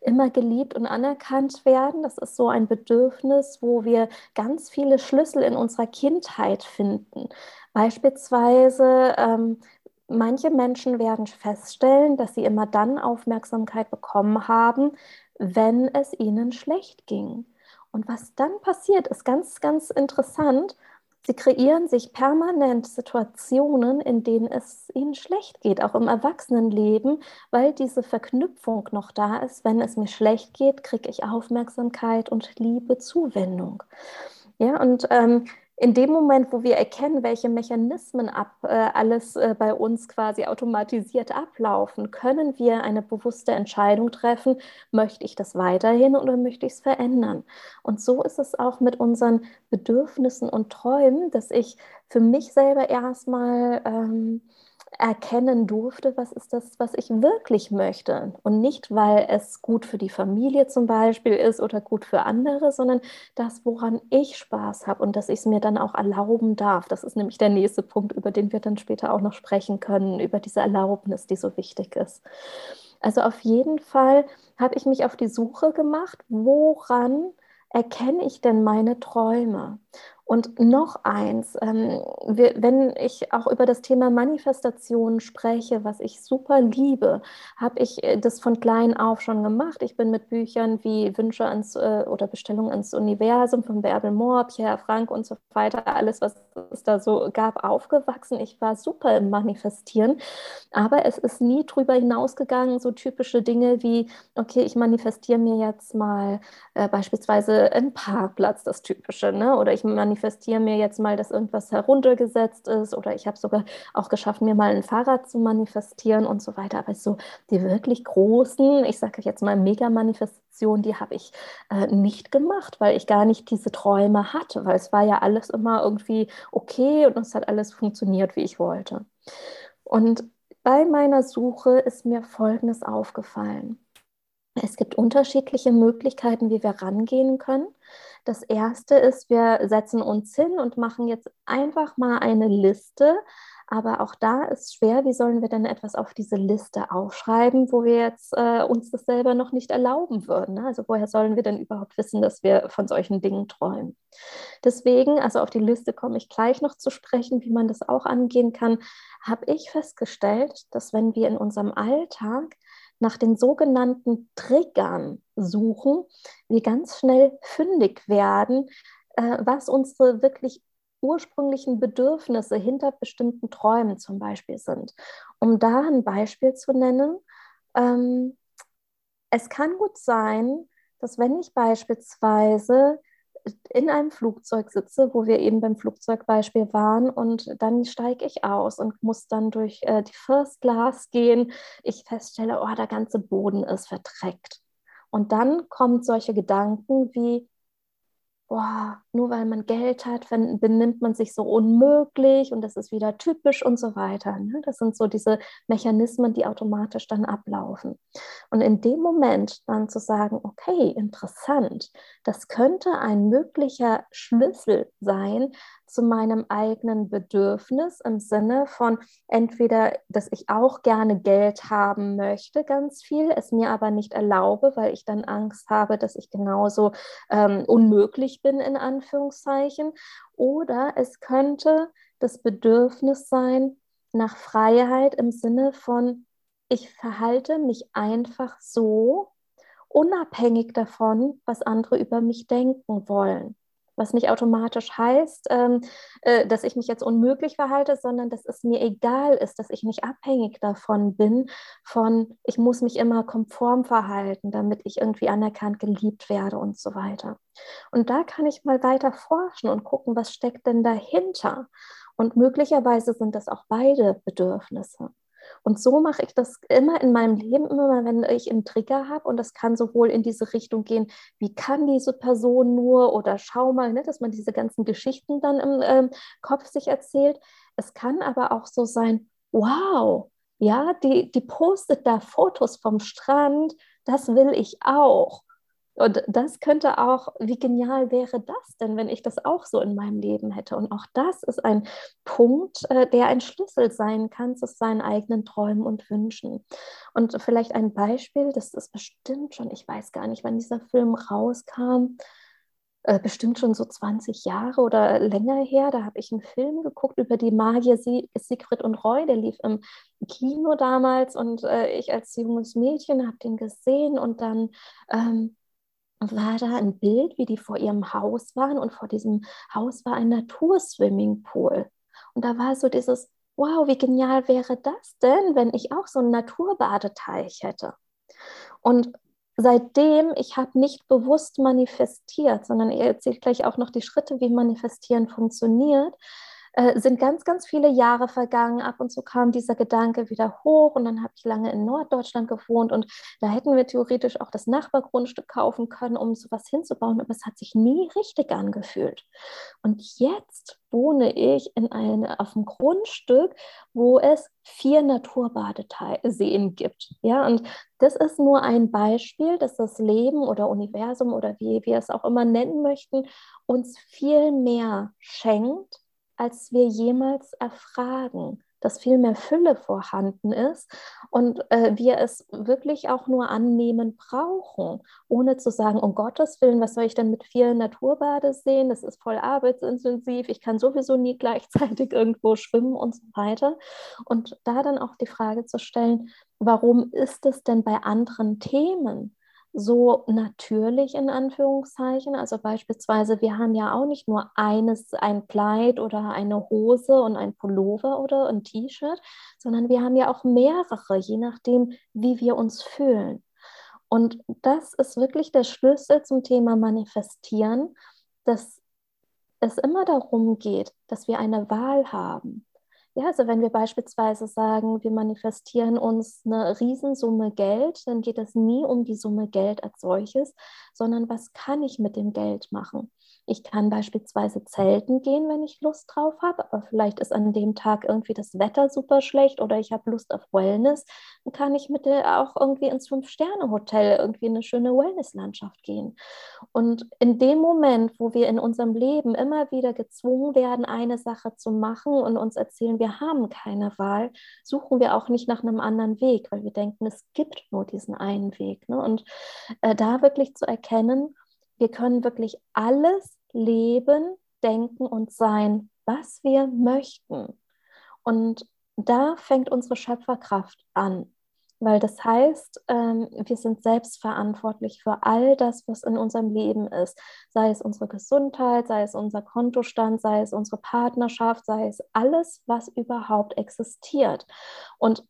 immer geliebt und anerkannt werden. Das ist so ein Bedürfnis, wo wir ganz viele Schlüssel in unserer Kindheit finden. Beispielsweise ähm, manche Menschen werden feststellen, dass sie immer dann Aufmerksamkeit bekommen haben, wenn es ihnen schlecht ging. Und was dann passiert, ist ganz, ganz interessant. Sie kreieren sich permanent Situationen, in denen es ihnen schlecht geht, auch im Erwachsenenleben, weil diese Verknüpfung noch da ist. Wenn es mir schlecht geht, kriege ich Aufmerksamkeit und Liebe, Zuwendung. Ja, und ähm, in dem Moment, wo wir erkennen, welche Mechanismen ab, äh, alles äh, bei uns quasi automatisiert ablaufen, können wir eine bewusste Entscheidung treffen, möchte ich das weiterhin oder möchte ich es verändern. Und so ist es auch mit unseren Bedürfnissen und Träumen, dass ich für mich selber erstmal... Ähm, erkennen durfte, was ist das, was ich wirklich möchte. Und nicht, weil es gut für die Familie zum Beispiel ist oder gut für andere, sondern das, woran ich Spaß habe und dass ich es mir dann auch erlauben darf. Das ist nämlich der nächste Punkt, über den wir dann später auch noch sprechen können, über diese Erlaubnis, die so wichtig ist. Also auf jeden Fall habe ich mich auf die Suche gemacht, woran erkenne ich denn meine Träume? Und noch eins, ähm, wir, wenn ich auch über das Thema Manifestation spreche, was ich super liebe, habe ich äh, das von klein auf schon gemacht. Ich bin mit Büchern wie Wünsche ans äh, oder Bestellung ans Universum von Bärbel Mohr, Pierre Frank und so weiter, alles, was es da so gab, aufgewachsen. Ich war super im Manifestieren, aber es ist nie drüber hinausgegangen, so typische Dinge wie, okay, ich manifestiere mir jetzt mal äh, beispielsweise einen Parkplatz, das Typische, ne? oder ich manifestiere manifestiere mir jetzt mal, dass irgendwas heruntergesetzt ist oder ich habe sogar auch geschafft, mir mal ein Fahrrad zu manifestieren und so weiter. Aber so die wirklich großen, ich sage jetzt mal Mega-Manifestationen, die habe ich äh, nicht gemacht, weil ich gar nicht diese Träume hatte, weil es war ja alles immer irgendwie okay und es hat alles funktioniert, wie ich wollte. Und bei meiner Suche ist mir Folgendes aufgefallen. Es gibt unterschiedliche Möglichkeiten, wie wir rangehen können. Das erste ist, wir setzen uns hin und machen jetzt einfach mal eine Liste. Aber auch da ist schwer, wie sollen wir denn etwas auf diese Liste aufschreiben, wo wir jetzt äh, uns das selber noch nicht erlauben würden? Ne? Also woher sollen wir denn überhaupt wissen, dass wir von solchen Dingen träumen? Deswegen, also auf die Liste komme ich gleich noch zu sprechen, wie man das auch angehen kann, habe ich festgestellt, dass wenn wir in unserem Alltag nach den sogenannten Triggern suchen, wir ganz schnell fündig werden, äh, was unsere wirklich ursprünglichen Bedürfnisse hinter bestimmten Träumen zum Beispiel sind. Um da ein Beispiel zu nennen, ähm, es kann gut sein, dass wenn ich beispielsweise in einem Flugzeug sitze, wo wir eben beim Flugzeugbeispiel waren und dann steige ich aus und muss dann durch äh, die First Class gehen. Ich feststelle, oh, der ganze Boden ist verdreckt. Und dann kommen solche Gedanken wie, boah, nur weil man Geld hat, benimmt man sich so unmöglich und das ist wieder typisch und so weiter. Ne? Das sind so diese Mechanismen, die automatisch dann ablaufen. Und in dem Moment dann zu sagen, okay, interessant, das könnte ein möglicher Schlüssel sein zu meinem eigenen Bedürfnis im Sinne von entweder, dass ich auch gerne Geld haben möchte, ganz viel, es mir aber nicht erlaube, weil ich dann Angst habe, dass ich genauso ähm, unmöglich bin, in Anführungszeichen. Oder es könnte das Bedürfnis sein nach Freiheit im Sinne von, ich verhalte mich einfach so, unabhängig davon, was andere über mich denken wollen was nicht automatisch heißt, ähm, äh, dass ich mich jetzt unmöglich verhalte, sondern dass es mir egal ist, dass ich nicht abhängig davon bin, von ich muss mich immer konform verhalten, damit ich irgendwie anerkannt, geliebt werde und so weiter. Und da kann ich mal weiter forschen und gucken, was steckt denn dahinter. Und möglicherweise sind das auch beide Bedürfnisse. Und so mache ich das immer in meinem Leben, immer wenn ich einen Trigger habe. Und das kann sowohl in diese Richtung gehen, wie kann diese Person nur oder schau mal, ne, dass man diese ganzen Geschichten dann im ähm, Kopf sich erzählt. Es kann aber auch so sein, wow, ja, die, die postet da Fotos vom Strand, das will ich auch. Und das könnte auch, wie genial wäre das denn, wenn ich das auch so in meinem Leben hätte? Und auch das ist ein Punkt, äh, der ein Schlüssel sein kann zu seinen eigenen Träumen und Wünschen. Und vielleicht ein Beispiel, das ist bestimmt schon, ich weiß gar nicht, wann dieser Film rauskam, äh, bestimmt schon so 20 Jahre oder länger her. Da habe ich einen Film geguckt über die Magier Siegfried und Roy. Der lief im Kino damals und äh, ich als junges Mädchen habe den gesehen und dann ähm, war da ein Bild, wie die vor ihrem Haus waren und vor diesem Haus war ein Naturswimmingpool. Und da war so dieses, wow, wie genial wäre das denn, wenn ich auch so einen Naturbadeteich hätte? Und seitdem, ich habe nicht bewusst manifestiert, sondern er erzählt gleich auch noch die Schritte, wie manifestieren funktioniert, äh, sind ganz, ganz viele Jahre vergangen. Ab und zu kam dieser Gedanke wieder hoch und dann habe ich lange in Norddeutschland gewohnt und da hätten wir theoretisch auch das Nachbargrundstück kaufen können, um sowas hinzubauen, aber es hat sich nie richtig angefühlt. Und jetzt wohne ich in eine, auf einem Grundstück, wo es vier Naturbadeseen gibt. Ja, und das ist nur ein Beispiel, dass das Leben oder Universum oder wie wir es auch immer nennen möchten, uns viel mehr schenkt, als wir jemals erfragen, dass viel mehr Fülle vorhanden ist und äh, wir es wirklich auch nur annehmen brauchen, ohne zu sagen, um Gottes Willen, was soll ich denn mit vielen Naturbade sehen? Das ist voll arbeitsintensiv, ich kann sowieso nie (laughs) gleichzeitig irgendwo schwimmen und so weiter. Und da dann auch die Frage zu stellen, warum ist es denn bei anderen Themen so natürlich in Anführungszeichen. Also beispielsweise, wir haben ja auch nicht nur eines, ein Kleid oder eine Hose und ein Pullover oder ein T-Shirt, sondern wir haben ja auch mehrere, je nachdem, wie wir uns fühlen. Und das ist wirklich der Schlüssel zum Thema Manifestieren, dass es immer darum geht, dass wir eine Wahl haben. Ja, also wenn wir beispielsweise sagen, wir manifestieren uns eine Riesensumme Geld, dann geht es nie um die Summe Geld als solches, sondern was kann ich mit dem Geld machen? Ich kann beispielsweise zelten gehen, wenn ich Lust drauf habe, aber vielleicht ist an dem Tag irgendwie das Wetter super schlecht oder ich habe Lust auf Wellness, dann kann ich mit der auch irgendwie ins Fünf-Sterne-Hotel irgendwie eine schöne Wellness-Landschaft gehen. Und in dem Moment, wo wir in unserem Leben immer wieder gezwungen werden, eine Sache zu machen und uns erzählen, wir haben keine Wahl, suchen wir auch nicht nach einem anderen Weg, weil wir denken, es gibt nur diesen einen Weg. Ne? Und äh, da wirklich zu erkennen, wir können wirklich alles leben, denken und sein, was wir möchten. Und da fängt unsere Schöpferkraft an, weil das heißt, ähm, wir sind selbst verantwortlich für all das, was in unserem Leben ist, sei es unsere Gesundheit, sei es unser Kontostand, sei es unsere Partnerschaft, sei es alles, was überhaupt existiert. Und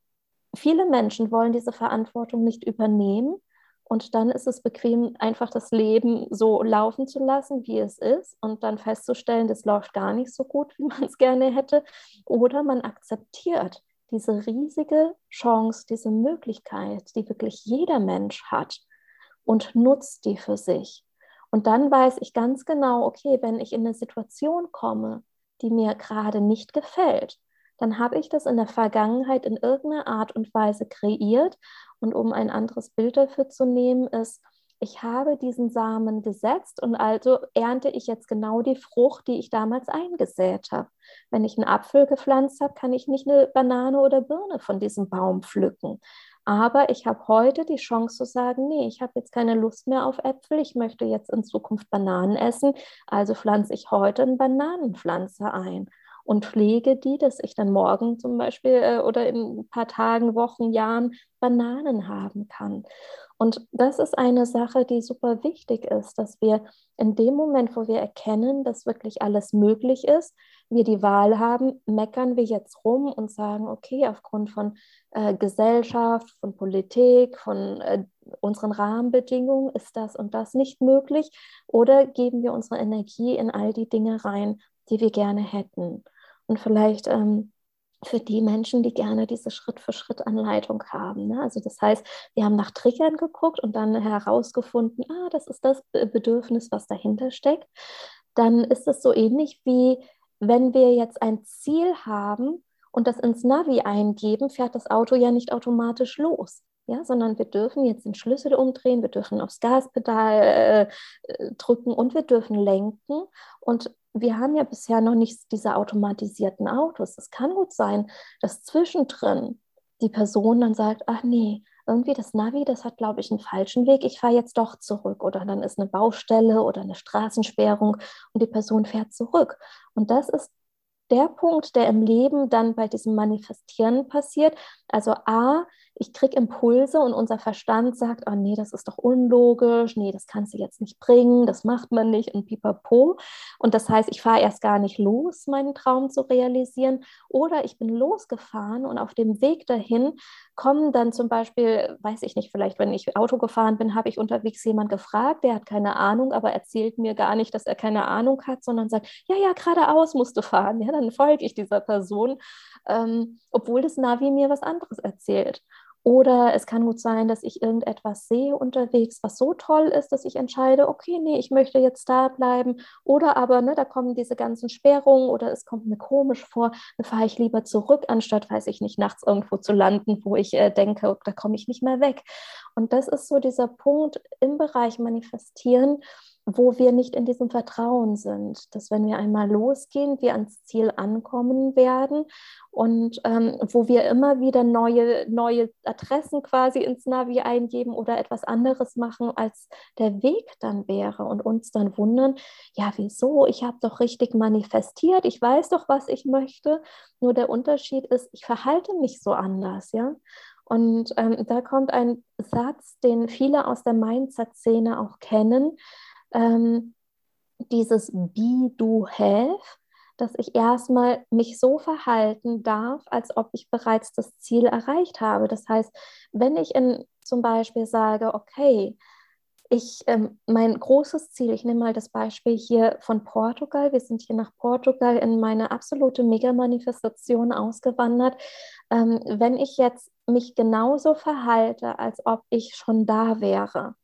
viele Menschen wollen diese Verantwortung nicht übernehmen, und dann ist es bequem, einfach das Leben so laufen zu lassen, wie es ist, und dann festzustellen, das läuft gar nicht so gut, (laughs) wie man es gerne hätte. Oder man akzeptiert diese riesige Chance, diese Möglichkeit, die wirklich jeder Mensch hat und nutzt die für sich. Und dann weiß ich ganz genau, okay, wenn ich in eine Situation komme, die mir gerade nicht gefällt, dann habe ich das in der Vergangenheit in irgendeiner Art und Weise kreiert. Und um ein anderes Bild dafür zu nehmen, ist, ich habe diesen Samen gesetzt und also ernte ich jetzt genau die Frucht, die ich damals eingesät habe. Wenn ich einen Apfel gepflanzt habe, kann ich nicht eine Banane oder Birne von diesem Baum pflücken. Aber ich habe heute die Chance zu sagen, nee, ich habe jetzt keine Lust mehr auf Äpfel, ich möchte jetzt in Zukunft Bananen essen, also pflanze ich heute eine Bananenpflanze ein und pflege die, dass ich dann morgen zum Beispiel äh, oder in ein paar Tagen, Wochen, Jahren Bananen haben kann. Und das ist eine Sache, die super wichtig ist, dass wir in dem Moment, wo wir erkennen, dass wirklich alles möglich ist, wir die Wahl haben, meckern wir jetzt rum und sagen, okay, aufgrund von äh, Gesellschaft, von Politik, von äh, unseren Rahmenbedingungen ist das und das nicht möglich, oder geben wir unsere Energie in all die Dinge rein, die wir gerne hätten. Und vielleicht ähm, für die Menschen, die gerne diese Schritt-für-Schritt-Anleitung haben. Ne? Also das heißt, wir haben nach Triggern geguckt und dann herausgefunden, ah, das ist das Bedürfnis, was dahinter steckt. Dann ist es so ähnlich wie, wenn wir jetzt ein Ziel haben und das ins Navi eingeben, fährt das Auto ja nicht automatisch los. Ja, sondern wir dürfen jetzt den Schlüssel umdrehen, wir dürfen aufs Gaspedal äh, drücken und wir dürfen lenken. Und wir haben ja bisher noch nicht diese automatisierten Autos. Es kann gut sein, dass zwischendrin die Person dann sagt, ach nee, irgendwie das Navi, das hat, glaube ich, einen falschen Weg, ich fahre jetzt doch zurück. Oder dann ist eine Baustelle oder eine Straßensperrung und die Person fährt zurück. Und das ist der Punkt, der im Leben dann bei diesem Manifestieren passiert. Also A, ich kriege Impulse und unser Verstand sagt, oh nee, das ist doch unlogisch, nee, das kannst du jetzt nicht bringen, das macht man nicht und pipapo. Und das heißt, ich fahre erst gar nicht los, meinen Traum zu realisieren. Oder ich bin losgefahren und auf dem Weg dahin kommen dann zum Beispiel, weiß ich nicht, vielleicht wenn ich Auto gefahren bin, habe ich unterwegs jemand gefragt, der hat keine Ahnung, aber erzählt mir gar nicht, dass er keine Ahnung hat, sondern sagt, ja, ja, geradeaus musst du fahren. Ja, dann folge ich dieser Person, ähm, obwohl das Navi mir was anderes erzählt. Oder es kann gut sein, dass ich irgendetwas sehe unterwegs, was so toll ist, dass ich entscheide, okay, nee, ich möchte jetzt da bleiben. Oder aber, ne, da kommen diese ganzen Sperrungen oder es kommt mir komisch vor, dann fahre ich lieber zurück, anstatt, weiß ich nicht, nachts irgendwo zu landen, wo ich äh, denke, da komme ich nicht mehr weg. Und das ist so dieser Punkt im Bereich Manifestieren, wo wir nicht in diesem Vertrauen sind, dass wenn wir einmal losgehen, wir ans Ziel ankommen werden und ähm, wo wir immer wieder neue, neue Adressen quasi ins Navi eingeben oder etwas anderes machen, als der Weg dann wäre und uns dann wundern, ja, wieso? Ich habe doch richtig manifestiert, ich weiß doch, was ich möchte, nur der Unterschied ist, ich verhalte mich so anders, ja. Und ähm, da kommt ein Satz, den viele aus der Mindset-Szene auch kennen, ähm, dieses Be, Do, Have, dass ich erstmal mich so verhalten darf, als ob ich bereits das Ziel erreicht habe. Das heißt, wenn ich in, zum Beispiel sage, okay, ich, ähm, mein großes Ziel, ich nehme mal das Beispiel hier von Portugal. Wir sind hier nach Portugal in meine absolute Mega-Manifestation ausgewandert. Ähm, wenn ich jetzt mich genauso verhalte, als ob ich schon da wäre,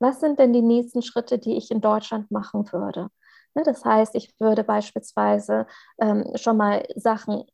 was sind denn die nächsten Schritte, die ich in Deutschland machen würde? Ne, das heißt, ich würde beispielsweise ähm, schon mal Sachen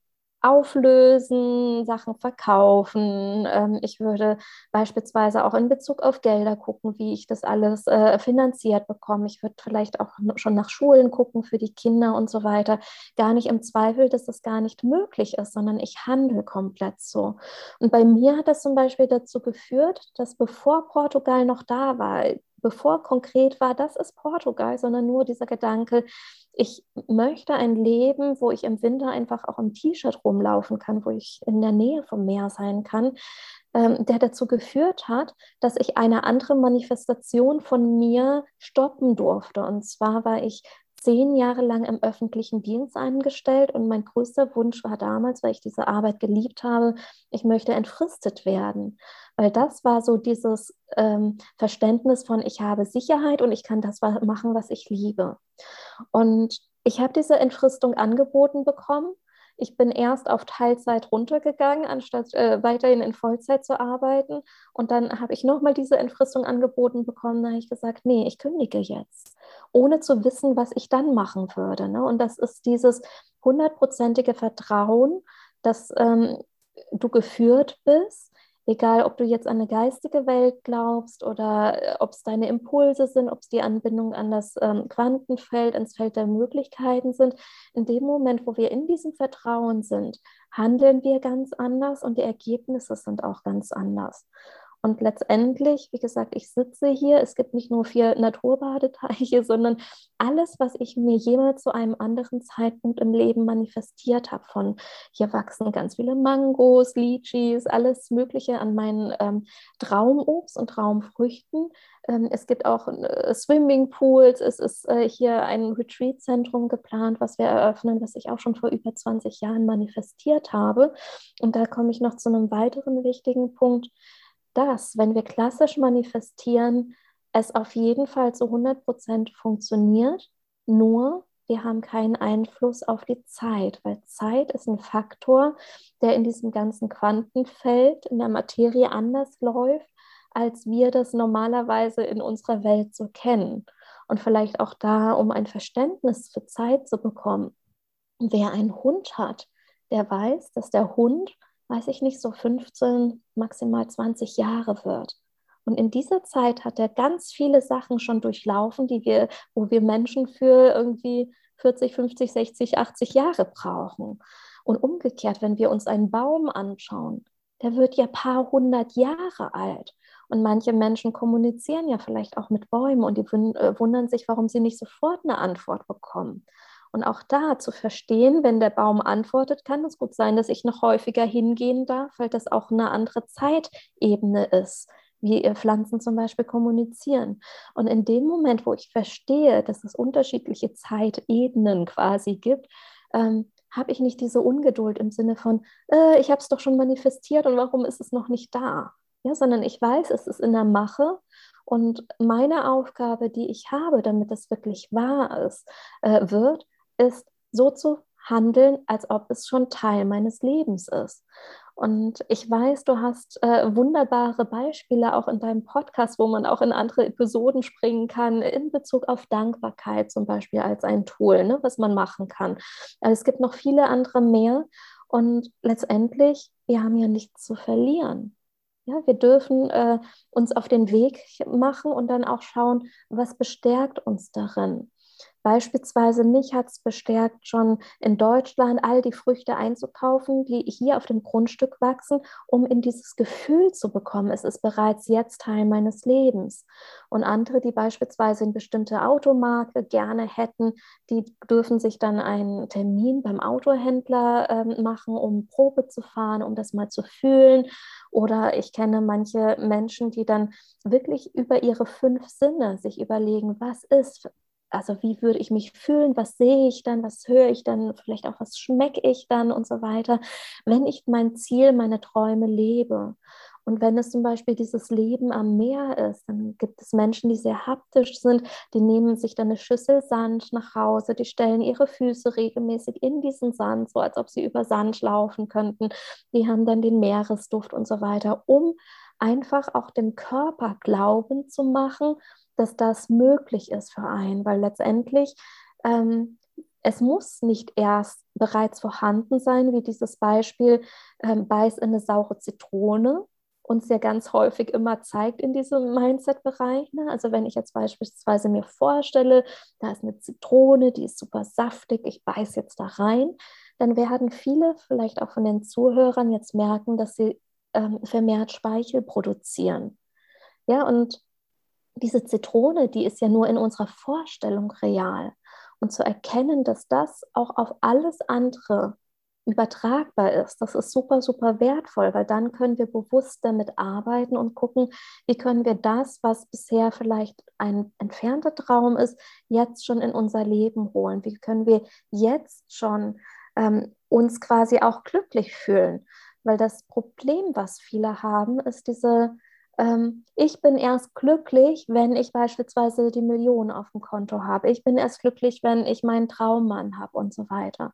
auflösen, Sachen verkaufen. Ähm, ich würde beispielsweise auch in Bezug auf Gelder gucken, wie ich das alles äh, finanziert bekomme. Ich würde vielleicht auch schon nach Schulen gucken für die Kinder und so weiter. Gar nicht im Zweifel, dass das gar nicht möglich ist, sondern ich handle komplett so. Und bei mir hat das zum Beispiel dazu geführt, dass bevor Portugal noch da war, bevor konkret war, das ist Portugal, sondern nur dieser Gedanke, ich möchte ein Leben, wo ich im Winter einfach auch im T-Shirt rumlaufen kann, wo ich in der Nähe vom Meer sein kann, ähm, der dazu geführt hat, dass ich eine andere Manifestation von mir stoppen durfte. Und zwar war ich zehn Jahre lang im öffentlichen Dienst eingestellt und mein größter Wunsch war damals, weil ich diese Arbeit geliebt habe, ich möchte entfristet werden. Weil das war so dieses ähm, Verständnis von, ich habe Sicherheit und ich kann das machen, was ich liebe. Und ich habe diese Entfristung angeboten bekommen. Ich bin erst auf Teilzeit runtergegangen, anstatt äh, weiterhin in Vollzeit zu arbeiten. Und dann habe ich nochmal diese Entfristung angeboten bekommen. Da habe ich gesagt, nee, ich kündige jetzt. ohne zu wissen, was ich dann machen würde. Ne? Und das ist dieses hundertprozentige Vertrauen, dass ähm, du geführt bist, egal ob du jetzt an eine geistige Welt glaubst oder äh, ob es deine Impulse sind, ob es die Anbindung an das ähm, Quantenfeld, ins Feld der Möglichkeiten sind. In dem Moment, wo wir in diesem Vertrauen sind, handeln wir ganz anders und die Ergebnisse sind auch ganz anders. Und letztendlich, wie gesagt, ich sitze hier, es gibt nicht nur vier Naturbadeteiche, (laughs) sondern alles, was ich mir jemals zu einem anderen Zeitpunkt im Leben manifestiert habe. Von hier wachsen ganz viele Mangos, Litchis, alles Mögliche an meinen ähm, Traumobst und Traumfrüchten. Ähm, es gibt auch äh, Swimmingpools, es ist äh, hier ein Retreat-Zentrum geplant, was wir eröffnen, was ich auch schon vor über 20 Jahren manifestiert habe. Und da komme ich noch zu einem weiteren wichtigen Punkt dass, wenn wir klassisch manifestieren, es auf jeden Fall zu 100 Prozent funktioniert, nur wir haben keinen Einfluss auf die Zeit, weil Zeit ist ein Faktor, der in diesem ganzen Quantenfeld, in der Materie anders läuft, als wir das normalerweise in unserer Welt so kennen. Und vielleicht auch da, um ein Verständnis für Zeit zu bekommen. Wer einen Hund hat, der weiß, dass der Hund weiß ich nicht, so 15, maximal 20 Jahre wird. Und in dieser Zeit hat er ganz viele Sachen schon durchlaufen, die wir, wo wir Menschen für irgendwie 40, 50, 60, 80 Jahre brauchen. Und umgekehrt, wenn wir uns einen Baum anschauen, der wird ja paar hundert Jahre alt. Und manche Menschen kommunizieren ja vielleicht auch mit Bäumen und die äh, wundern sich, warum sie nicht sofort eine Antwort bekommen. Und auch da zu verstehen, wenn der Baum antwortet, kann es gut sein, dass ich noch häufiger hingehen darf, weil das auch eine andere Zeitebene ist, wie Pflanzen zum Beispiel kommunizieren. Und in dem Moment, wo ich verstehe, dass es unterschiedliche Zeitebenen quasi gibt, ähm, habe ich nicht diese Ungeduld im Sinne von, äh, ich habe es doch schon manifestiert und warum ist es noch nicht da? Ja, sondern ich weiß, es ist in der Mache und meine Aufgabe, die ich habe, damit es wirklich wahr ist, äh, wird, ist so zu handeln, als ob es schon Teil meines Lebens ist. Und ich weiß, du hast äh, wunderbare Beispiele auch in deinem Podcast, wo man auch in andere Episoden springen kann, in Bezug auf Dankbarkeit zum Beispiel als ein Tool, ne, was man machen kann. Also es gibt noch viele andere mehr. Und letztendlich, wir haben ja nichts zu verlieren. Ja, wir dürfen äh, uns auf den Weg machen und dann auch schauen, was bestärkt uns darin. Beispielsweise mich hat es bestärkt, schon in Deutschland all die Früchte einzukaufen, die hier auf dem Grundstück wachsen, um in dieses Gefühl zu bekommen, es ist bereits jetzt Teil meines Lebens. Und andere, die beispielsweise eine bestimmte Automarke gerne hätten, die dürfen sich dann einen Termin beim Autohändler äh, machen, um Probe zu fahren, um das mal zu fühlen. Oder ich kenne manche Menschen, die dann wirklich über ihre fünf Sinne sich überlegen, was ist also wie würde ich mich fühlen, was sehe ich dann, was höre ich dann, vielleicht auch was schmecke ich dann und so weiter, wenn ich mein Ziel, meine Träume lebe. Und wenn es zum Beispiel dieses Leben am Meer ist, dann gibt es Menschen, die sehr haptisch sind, die nehmen sich dann eine Schüssel Sand nach Hause, die stellen ihre Füße regelmäßig in diesen Sand, so als ob sie über Sand laufen könnten. Die haben dann den Meeresduft und so weiter, um einfach auch dem Körper Glauben zu machen, dass das möglich ist für einen, weil letztendlich ähm, es muss nicht erst bereits vorhanden sein, wie dieses Beispiel, ähm, beiß in eine saure Zitrone, uns ja ganz häufig immer zeigt in diesem Mindset-Bereich. Ne? Also wenn ich jetzt beispielsweise mir vorstelle, da ist eine Zitrone, die ist super saftig, ich beiß jetzt da rein, dann werden viele vielleicht auch von den Zuhörern jetzt merken, dass sie ähm, vermehrt Speichel produzieren. Ja, und diese Zitrone, die ist ja nur in unserer Vorstellung real. Und zu erkennen, dass das auch auf alles andere übertragbar ist, das ist super, super wertvoll, weil dann können wir bewusst damit arbeiten und gucken, wie können wir das, was bisher vielleicht ein entfernter Traum ist, jetzt schon in unser Leben holen. Wie können wir jetzt schon ähm, uns quasi auch glücklich fühlen? Weil das Problem, was viele haben, ist diese ich bin erst glücklich, wenn ich beispielsweise die Millionen auf dem Konto habe. Ich bin erst glücklich, wenn ich meinen Traummann habe und so weiter.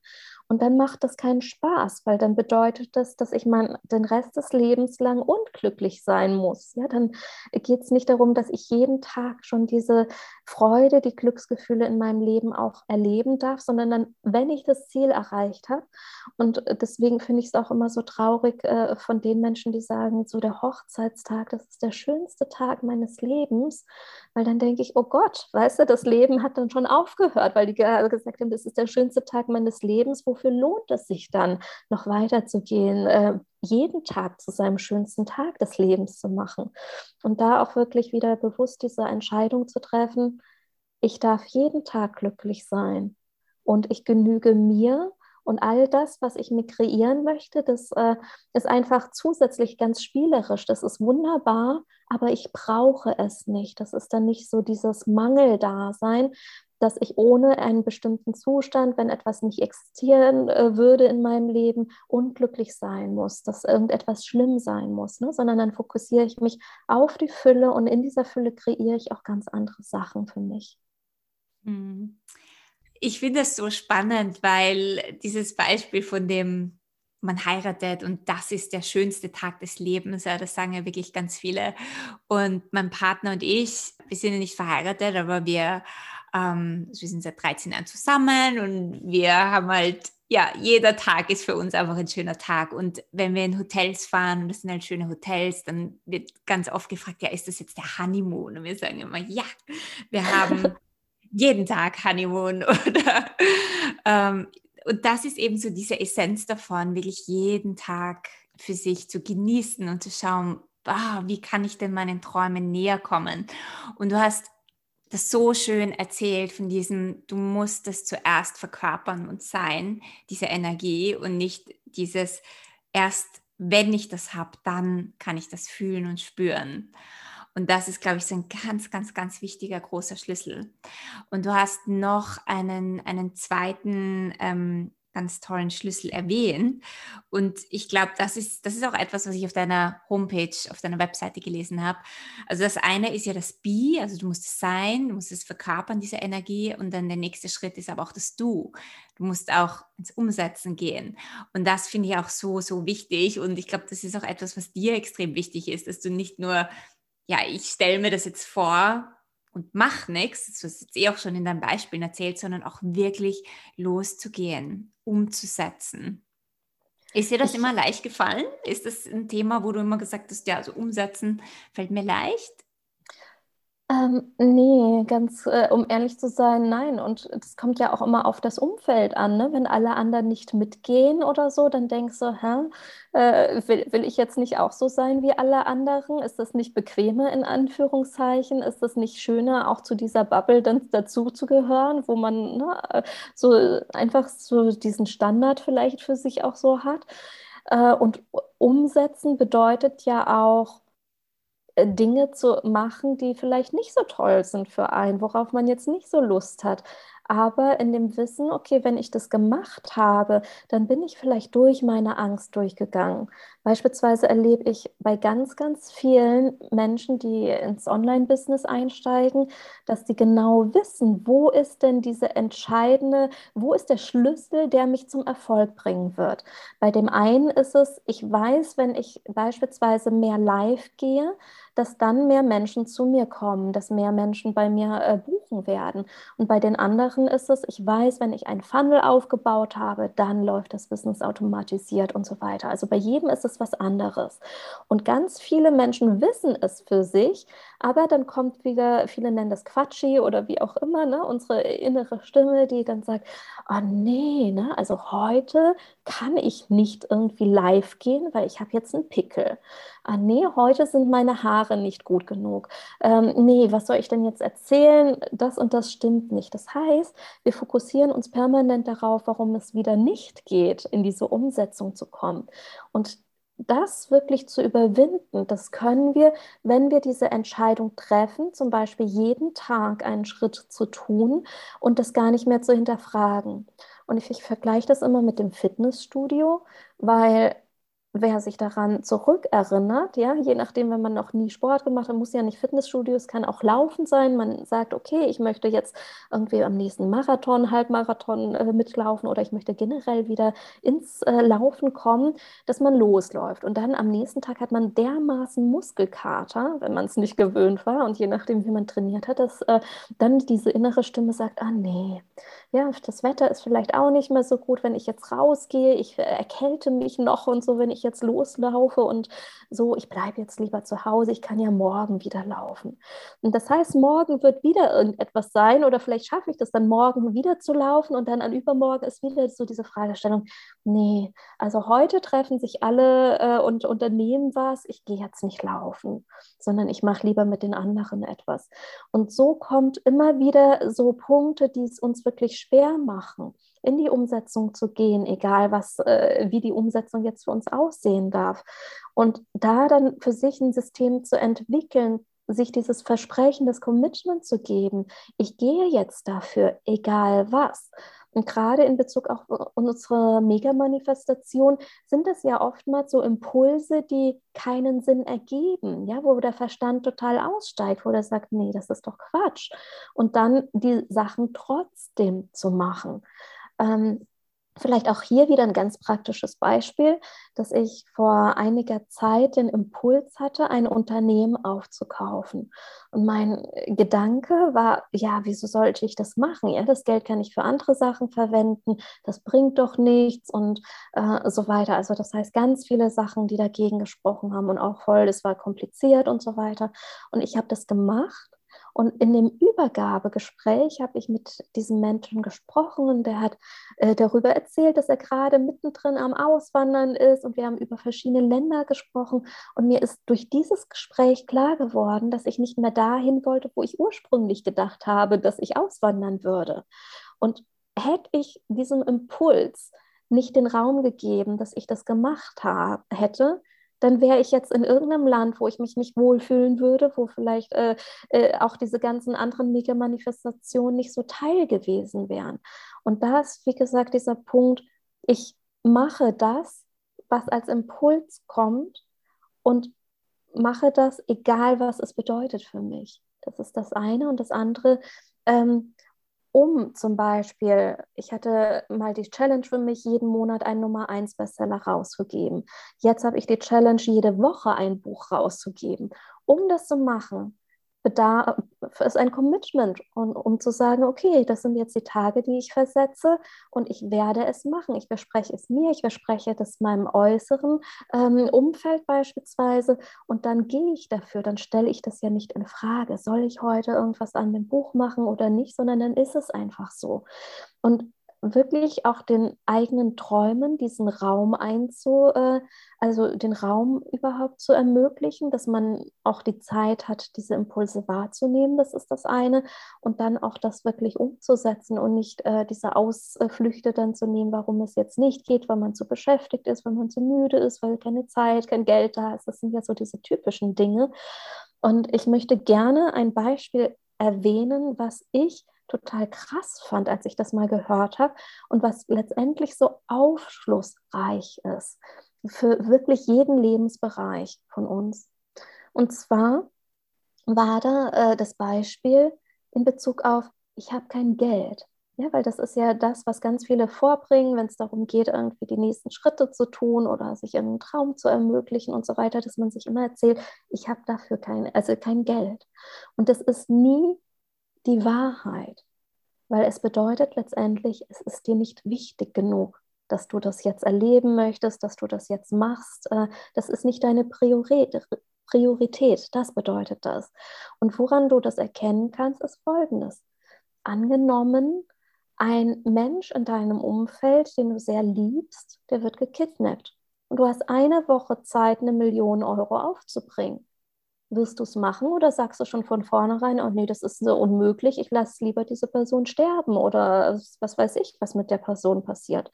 Und dann macht das keinen Spaß, weil dann bedeutet das, dass ich mein, den Rest des Lebens lang unglücklich sein muss. Ja, dann geht es nicht darum, dass ich jeden Tag schon diese Freude, die Glücksgefühle in meinem Leben auch erleben darf, sondern dann, wenn ich das Ziel erreicht habe. Und deswegen finde ich es auch immer so traurig äh, von den Menschen, die sagen, so der Hochzeitstag, das ist der schönste Tag meines Lebens, weil dann denke ich, oh Gott, weißt du, das Leben hat dann schon aufgehört, weil die gesagt haben, das ist der schönste Tag meines Lebens. Wofür lohnt es sich dann, noch weiterzugehen, äh, jeden Tag zu seinem schönsten Tag des Lebens zu machen? Und da auch wirklich wieder bewusst diese Entscheidung zu treffen, ich darf jeden Tag glücklich sein und ich genüge mir und all das, was ich mir kreieren möchte, das äh, ist einfach zusätzlich ganz spielerisch. Das ist wunderbar, aber ich brauche es nicht. Das ist dann nicht so dieses Mangeldasein, dass ich ohne einen bestimmten Zustand, wenn etwas nicht existieren äh, würde in meinem Leben, unglücklich sein muss, dass irgendetwas schlimm sein muss, ne? sondern dann fokussiere ich mich auf die Fülle und in dieser Fülle kreiere ich auch ganz andere Sachen für mich. Mhm ich finde es so spannend, weil dieses Beispiel von dem, man heiratet und das ist der schönste Tag des Lebens, ja, das sagen ja wirklich ganz viele. Und mein Partner und ich, wir sind ja nicht verheiratet, aber wir, ähm, wir sind seit 13 Jahren zusammen und wir haben halt ja, jeder Tag ist für uns einfach ein schöner Tag. Und wenn wir in Hotels fahren, und das sind halt schöne Hotels, dann wird ganz oft gefragt, ja, ist das jetzt der Honeymoon? Und wir sagen immer, ja, wir haben (laughs) jeden Tag Honeymoon (laughs) oder ähm, und das ist eben so diese Essenz davon, wirklich jeden Tag für sich zu genießen und zu schauen, ah, wie kann ich denn meinen Träumen näher kommen? Und du hast das so schön erzählt von diesem, du musst es zuerst verkörpern und sein, diese Energie und nicht dieses erst, wenn ich das habe, dann kann ich das fühlen und spüren. Und das ist, glaube ich, so ein ganz, ganz, ganz wichtiger großer Schlüssel. Und du hast noch einen, einen zweiten ähm, ganz tollen Schlüssel erwähnt. Und ich glaube, das ist, das ist auch etwas, was ich auf deiner Homepage, auf deiner Webseite gelesen habe. Also das eine ist ja das Be, also du musst es sein, du musst es verkörpern, diese Energie. Und dann der nächste Schritt ist aber auch das Du. Du musst auch ins Umsetzen gehen. Und das finde ich auch so, so wichtig. Und ich glaube, das ist auch etwas, was dir extrem wichtig ist, dass du nicht nur ja, ich stelle mir das jetzt vor und mach nichts, das hast du jetzt eh auch schon in deinem Beispiel erzählt, sondern auch wirklich loszugehen, umzusetzen. Ist dir das ich, immer leicht gefallen? Ist das ein Thema, wo du immer gesagt hast, ja, also umsetzen fällt mir leicht? Ähm, nee, ganz, äh, um ehrlich zu sein, nein. Und das kommt ja auch immer auf das Umfeld an, ne? Wenn alle anderen nicht mitgehen oder so, dann denkst du, hä, äh, will, will ich jetzt nicht auch so sein wie alle anderen? Ist das nicht bequemer in Anführungszeichen? Ist das nicht schöner, auch zu dieser Bubble dann dazu zu gehören, wo man ne, so einfach so diesen Standard vielleicht für sich auch so hat? Äh, und umsetzen bedeutet ja auch, äh, Dinge zu machen, die vielleicht nicht so toll sind für einen, worauf man jetzt nicht so Lust hat aber in dem Wissen, okay, wenn ich das gemacht habe, dann bin ich vielleicht durch meine Angst durchgegangen. Beispielsweise erlebe ich bei ganz, ganz vielen Menschen, die ins Online-Business einsteigen, dass sie genau wissen, wo ist denn diese entscheidende, wo ist der Schlüssel, der mich zum Erfolg bringen wird. Bei dem einen ist es, ich weiß, wenn ich beispielsweise mehr live gehe, dass dann mehr Menschen zu mir kommen, dass mehr Menschen bei mir äh, buchen werden. Und bei den anderen ist es, ich weiß, wenn ich ein Funnel aufgebaut habe, dann läuft das Business automatisiert und so weiter. Also bei jedem ist es was anderes. Und ganz viele Menschen wissen es für sich, aber dann kommt wieder, viele nennen das Quatschi oder wie auch immer, ne, unsere innere Stimme, die dann sagt, oh nee, ne, also heute kann ich nicht irgendwie live gehen, weil ich habe jetzt einen Pickel. Ah nee, heute sind meine Haare nicht gut genug. Ähm, nee, was soll ich denn jetzt erzählen? Das und das stimmt nicht. Das heißt, wir fokussieren uns permanent darauf, warum es wieder nicht geht, in diese Umsetzung zu kommen. Und das wirklich zu überwinden, das können wir, wenn wir diese Entscheidung treffen, zum Beispiel jeden Tag einen Schritt zu tun und das gar nicht mehr zu hinterfragen. Und ich, ich vergleiche das immer mit dem Fitnessstudio, weil wer sich daran zurückerinnert, ja, je nachdem, wenn man noch nie Sport gemacht hat, muss ja nicht Fitnessstudio, es kann auch Laufen sein. Man sagt, okay, ich möchte jetzt irgendwie am nächsten Marathon, Halbmarathon äh, mitlaufen oder ich möchte generell wieder ins äh, Laufen kommen, dass man losläuft. Und dann am nächsten Tag hat man dermaßen Muskelkater, wenn man es nicht gewöhnt war und je nachdem, wie man trainiert hat, dass äh, dann diese innere Stimme sagt, ah nee, ja, das Wetter ist vielleicht auch nicht mehr so gut, wenn ich jetzt rausgehe, ich äh, erkälte mich noch und so, wenn ich jetzt loslaufe und so, ich bleibe jetzt lieber zu Hause, ich kann ja morgen wieder laufen. Und das heißt, morgen wird wieder irgendetwas sein oder vielleicht schaffe ich das dann morgen wieder zu laufen und dann an übermorgen ist wieder so diese Fragestellung, nee, also heute treffen sich alle äh, und unternehmen was, ich gehe jetzt nicht laufen, sondern ich mache lieber mit den anderen etwas. Und so kommt immer wieder so Punkte, die es uns wirklich schwer machen, in die Umsetzung zu gehen, egal was, äh, wie die Umsetzung jetzt für uns aussehen darf. Und da dann für sich ein System zu entwickeln, sich dieses Versprechen, das Commitment zu geben, ich gehe jetzt dafür, egal was. Und gerade in Bezug auf unsere Mega-Manifestation sind es ja oftmals so Impulse, die keinen Sinn ergeben, ja, wo der Verstand total aussteigt, wo der sagt, nee, das ist doch Quatsch. Und dann die Sachen trotzdem zu machen. Ähm, Vielleicht auch hier wieder ein ganz praktisches Beispiel, dass ich vor einiger Zeit den Impuls hatte, ein Unternehmen aufzukaufen. Und mein Gedanke war, ja, wieso sollte ich das machen? Ja, das Geld kann ich für andere Sachen verwenden, das bringt doch nichts und äh, so weiter. Also das heißt, ganz viele Sachen, die dagegen gesprochen haben und auch voll, das war kompliziert und so weiter. Und ich habe das gemacht und in dem Übergabegespräch habe ich mit diesem Menschen gesprochen und der hat äh, darüber erzählt, dass er gerade mittendrin am Auswandern ist und wir haben über verschiedene Länder gesprochen und mir ist durch dieses Gespräch klar geworden, dass ich nicht mehr dahin wollte, wo ich ursprünglich gedacht habe, dass ich auswandern würde. Und hätte ich diesem Impuls nicht den Raum gegeben, dass ich das gemacht habe, hätte, dann wäre ich jetzt in irgendeinem Land, wo ich mich nicht wohlfühlen würde, wo vielleicht äh, äh, auch diese ganzen anderen Mega-Manifestationen nicht so teil gewesen wären. Und da ist, wie gesagt, dieser Punkt, ich mache das, was als Impuls kommt und mache das, egal was es bedeutet für mich. Das ist das eine. Und das andere, ähm, um zum Beispiel, ich hatte mal die Challenge für mich, jeden Monat einen Nummer 1 Bestseller rauszugeben. Jetzt habe ich die Challenge, jede Woche ein Buch rauszugeben. Um das zu machen, bedarf ist ein Commitment, und, um zu sagen, okay, das sind jetzt die Tage, die ich versetze und ich werde es machen. Ich verspreche es mir, ich verspreche das meinem äußeren ähm, Umfeld beispielsweise und dann gehe ich dafür, dann stelle ich das ja nicht in Frage. Soll ich heute irgendwas an dem Buch machen oder nicht, sondern dann ist es einfach so. Und wirklich auch den eigenen Träumen diesen Raum einzu, äh, also den Raum überhaupt zu ermöglichen, dass man auch die Zeit hat, diese Impulse wahrzunehmen, das ist das eine, und dann auch das wirklich umzusetzen und nicht äh, diese Ausflüchte dann zu nehmen, warum es jetzt nicht geht, weil man zu beschäftigt ist, weil man zu müde ist, weil keine Zeit, kein Geld da ist. Das sind ja so diese typischen Dinge. Und ich möchte gerne ein Beispiel erwähnen, was ich total krass fand, als ich das mal gehört habe und was letztendlich so aufschlussreich ist für wirklich jeden Lebensbereich von uns. Und zwar war da äh, das Beispiel in Bezug auf, ich habe kein Geld. Ja, weil das ist ja das, was ganz viele vorbringen, wenn es darum geht, irgendwie die nächsten Schritte zu tun oder sich einen Traum zu ermöglichen und so weiter, dass man sich immer erzählt, ich habe dafür kein, also kein Geld. Und das ist nie die Wahrheit, weil es bedeutet letztendlich, es ist dir nicht wichtig genug, dass du das jetzt erleben möchtest, dass du das jetzt machst. Äh, das ist nicht deine Priorität. Priorität, das bedeutet das. Und woran du das erkennen kannst, ist folgendes. Angenommen, ein Mensch in deinem Umfeld, den du sehr liebst, der wird gekidnappt. Und du hast eine Woche Zeit, eine Million Euro aufzubringen. Wirst du es machen oder sagst du schon von vornherein, oh nee, das ist so unmöglich, ich lasse lieber diese Person sterben oder was weiß ich, was mit der Person passiert.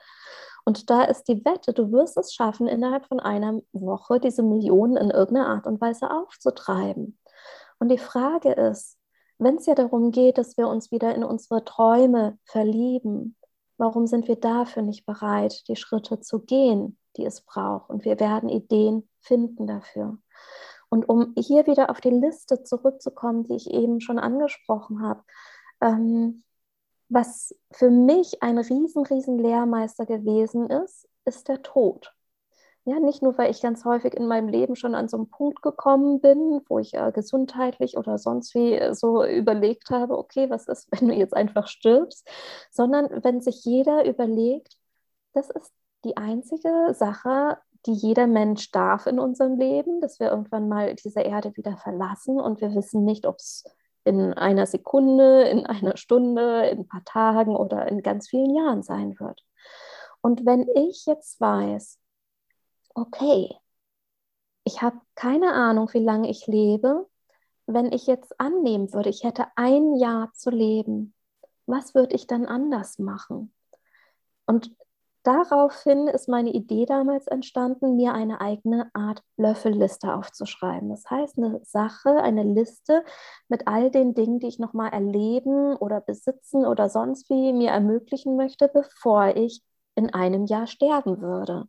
Und da ist die Wette, du wirst es schaffen, innerhalb von einer Woche diese Millionen in irgendeiner Art und Weise aufzutreiben. Und die Frage ist, wenn es ja darum geht, dass wir uns wieder in unsere Träume verlieben, warum sind wir dafür nicht bereit, die Schritte zu gehen, die es braucht. Und wir werden Ideen finden dafür. Und um hier wieder auf die Liste zurückzukommen, die ich eben schon angesprochen habe, ähm, was für mich ein riesen, riesen Lehrmeister gewesen ist, ist der Tod. Ja, nicht nur, weil ich ganz häufig in meinem Leben schon an so einen Punkt gekommen bin, wo ich äh, gesundheitlich oder sonst wie äh, so überlegt habe, okay, was ist, (laughs) wenn du jetzt einfach stirbst, sondern wenn sich jeder überlegt, das ist die einzige Sache, die jeder Mensch darf in unserem Leben, dass wir irgendwann mal diese Erde wieder verlassen und wir wissen nicht, ob es in einer Sekunde, in einer Stunde, in ein paar Tagen oder in ganz vielen Jahren sein wird. Und wenn ich jetzt weiß, okay, ich habe keine Ahnung, wie lange ich lebe. Wenn ich jetzt annehmen würde, ich hätte ein Jahr zu leben, was würde ich dann anders machen? Und daraufhin ist meine Idee damals entstanden, mir eine eigene Art Löffelliste aufzuschreiben. Das heißt, eine Sache, eine Liste mit all den Dingen, die ich nochmal erleben oder besitzen oder sonst wie mir ermöglichen möchte, bevor ich in einem Jahr sterben würde.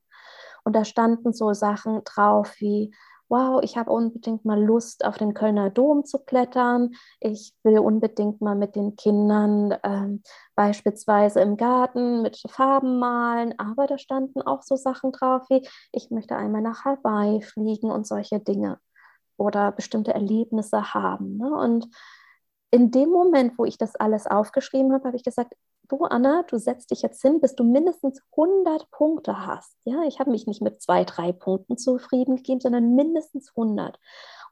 Und da standen so Sachen drauf wie, wow, ich habe unbedingt mal Lust, auf den Kölner Dom zu klettern. Ich will unbedingt mal mit den Kindern ähm, beispielsweise im Garten mit Farben malen. Aber da standen auch so Sachen drauf wie, ich möchte einmal nach Hawaii fliegen und solche Dinge oder bestimmte Erlebnisse haben. Ne? Und in dem Moment, wo ich das alles aufgeschrieben habe, habe ich gesagt, du Anna, du setzt dich jetzt hin, bis du mindestens 100 Punkte hast. Ja, ich habe mich nicht mit zwei, drei Punkten zufrieden gegeben, sondern mindestens 100.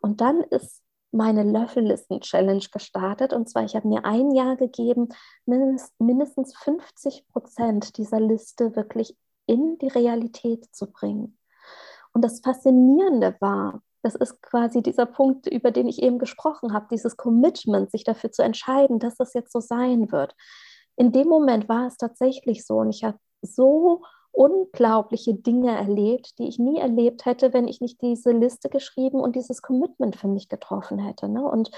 Und dann ist meine Löffellisten-Challenge gestartet. Und zwar, ich habe mir ein Jahr gegeben, mindestens 50 Prozent dieser Liste wirklich in die Realität zu bringen. Und das Faszinierende war, das ist quasi dieser Punkt, über den ich eben gesprochen habe, dieses Commitment, sich dafür zu entscheiden, dass das jetzt so sein wird in dem Moment war es tatsächlich so und ich habe so unglaubliche Dinge erlebt, die ich nie erlebt hätte, wenn ich nicht diese Liste geschrieben und dieses Commitment für mich getroffen hätte. Ne? Und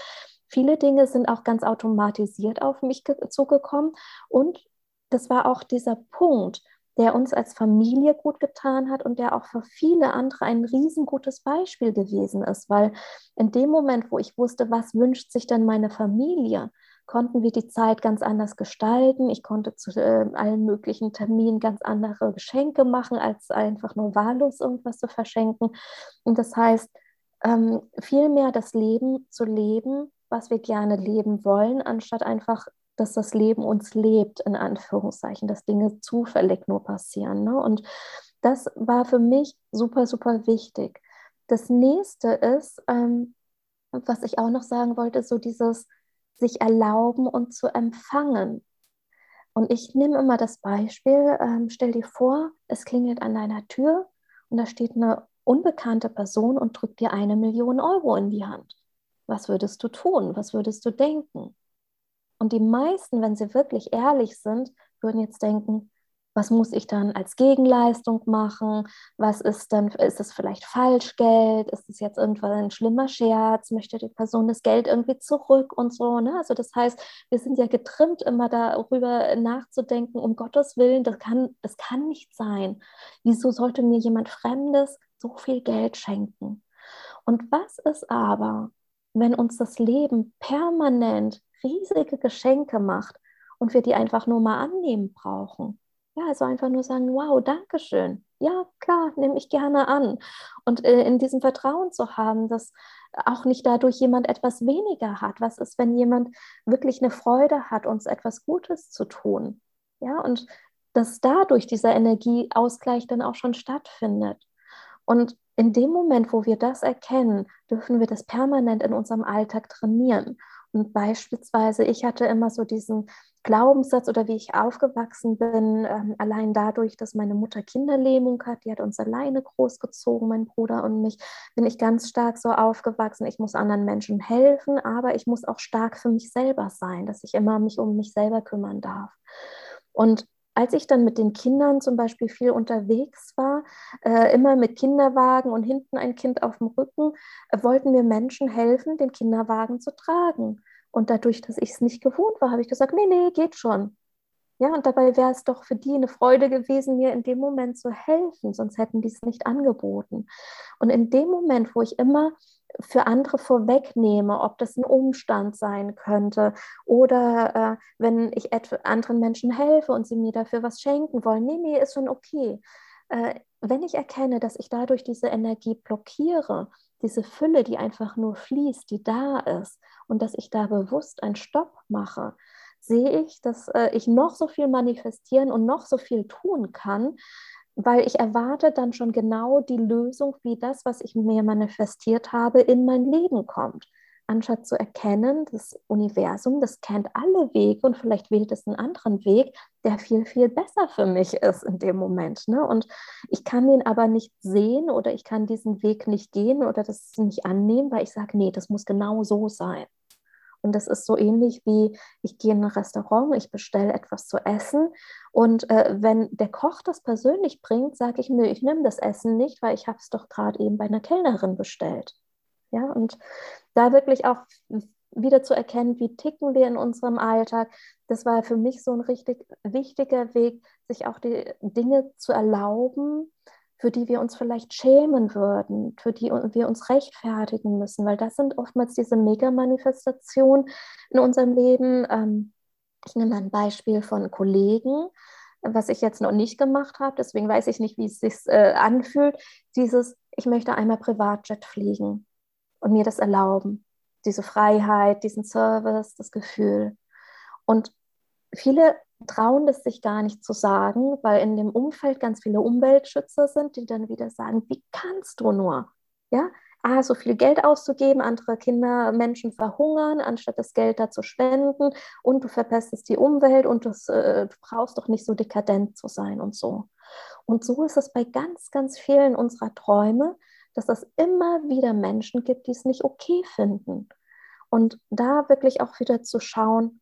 viele Dinge sind auch ganz automatisiert auf mich zugekommen. Und das war auch dieser Punkt, der uns als Familie gut getan hat und der auch für viele andere ein riesengutes Beispiel gewesen ist, weil in dem Moment, wo ich wusste, was wünscht sich denn meine Familie, konnten wir die Zeit ganz anders gestalten. Ich konnte zu äh, allen möglichen Terminen ganz andere Geschenke machen, als einfach nur wahllos irgendwas zu verschenken. Und das heißt, ähm, viel mehr das Leben zu leben, was wir gerne leben wollen, anstatt einfach, dass das Leben uns lebt, in Anführungszeichen, dass Dinge zufällig nur passieren. Ne? Und das war für mich super, super wichtig. Das nächste ist, ähm, was ich auch noch sagen wollte, so dieses, sich erlauben und zu empfangen. Und ich nehme immer das Beispiel, ähm, stell dir vor, es klingelt an deiner Tür und da steht eine unbekannte Person und drückt dir eine Million Euro in die Hand. Was würdest du tun? Was würdest du denken? Und die meisten, wenn sie wirklich ehrlich sind, würden jetzt denken, was muss ich dann als Gegenleistung machen? Was ist dann, ist es vielleicht Falschgeld? Ist es jetzt irgendwann ein schlimmer Scherz? Möchte die Person das Geld irgendwie zurück und so? Ne? Also das heißt, wir sind ja getrimmt, immer darüber nachzudenken, um Gottes Willen, das kann, das kann nicht sein. Wieso sollte mir jemand Fremdes so viel Geld schenken? Und was ist aber, wenn uns das Leben permanent riesige Geschenke macht und wir die einfach nur mal annehmen brauchen? Ja, also einfach nur sagen, wow, danke schön. Ja, klar, nehme ich gerne an. Und äh, in diesem Vertrauen zu haben, dass auch nicht dadurch jemand etwas weniger hat. Was ist, wenn jemand wirklich eine Freude hat, uns etwas Gutes zu tun? Ja, und dass dadurch dieser Energieausgleich dann auch schon stattfindet. Und in dem Moment, wo wir das erkennen, dürfen wir das permanent in unserem Alltag trainieren. Und beispielsweise, ich hatte immer so diesen Glaubenssatz oder wie ich aufgewachsen bin, ähm, allein dadurch, dass meine Mutter Kinderlähmung hat, die hat uns alleine großgezogen, mein Bruder und mich, bin ich ganz stark so aufgewachsen, ich muss anderen Menschen helfen, aber ich muss auch stark für mich selber sein, dass ich immer mich um mich selber kümmern darf. Und als ich dann mit den Kindern zum Beispiel viel unterwegs war, äh, immer mit Kinderwagen und hinten ein Kind auf dem Rücken, äh, wollten mir Menschen helfen, den Kinderwagen zu tragen. Und dadurch, dass ich es nicht gewohnt war, habe ich gesagt, nee, nee, geht schon. Ja, und dabei wäre es doch für die eine Freude gewesen, mir in dem Moment zu helfen, sonst hätten die es nicht angeboten. Und in dem Moment, wo ich immer für andere vorwegnehme, ob das ein Umstand sein könnte oder äh, wenn ich anderen Menschen helfe und sie mir dafür was schenken wollen, nee, nee, ist schon okay. Äh, wenn ich erkenne, dass ich dadurch diese Energie blockiere, diese Fülle, die einfach nur fließt, die da ist und dass ich da bewusst einen Stopp mache, sehe ich, dass äh, ich noch so viel manifestieren und noch so viel tun kann, weil ich erwarte dann schon genau die Lösung, wie das, was ich mir manifestiert habe, in mein Leben kommt. Anstatt zu erkennen, das Universum, das kennt alle Wege und vielleicht wählt es einen anderen Weg, der viel, viel besser für mich ist in dem Moment. Ne? Und ich kann den aber nicht sehen oder ich kann diesen Weg nicht gehen oder das nicht annehmen, weil ich sage, nee, das muss genau so sein. Und das ist so ähnlich wie, ich gehe in ein Restaurant, ich bestelle etwas zu essen und äh, wenn der Koch das persönlich bringt, sage ich, nö, ich nehme das Essen nicht, weil ich habe es doch gerade eben bei einer Kellnerin bestellt. Ja, und da wirklich auch wieder zu erkennen, wie ticken wir in unserem Alltag, das war für mich so ein richtig wichtiger Weg, sich auch die Dinge zu erlauben, für die wir uns vielleicht schämen würden, für die wir uns rechtfertigen müssen, weil das sind oftmals diese Mega-Manifestationen in unserem Leben. Ähm, ich nehme ein Beispiel von Kollegen, was ich jetzt noch nicht gemacht habe, deswegen weiß ich nicht, wie es sich äh, anfühlt. Dieses, ich möchte einmal Privatjet fliegen und mir das erlauben. Diese Freiheit, diesen Service, das Gefühl. Und viele trauen es sich gar nicht zu sagen, weil in dem Umfeld ganz viele Umweltschützer sind, die dann wieder sagen, wie kannst du nur? Ja, ah, so viel Geld auszugeben, andere Kinder, Menschen verhungern, anstatt das Geld da zu spenden und du verpestest die Umwelt und das, äh, du brauchst doch nicht so dekadent zu sein und so. Und so ist es bei ganz, ganz vielen unserer Träume, dass es immer wieder Menschen gibt, die es nicht okay finden. Und da wirklich auch wieder zu schauen,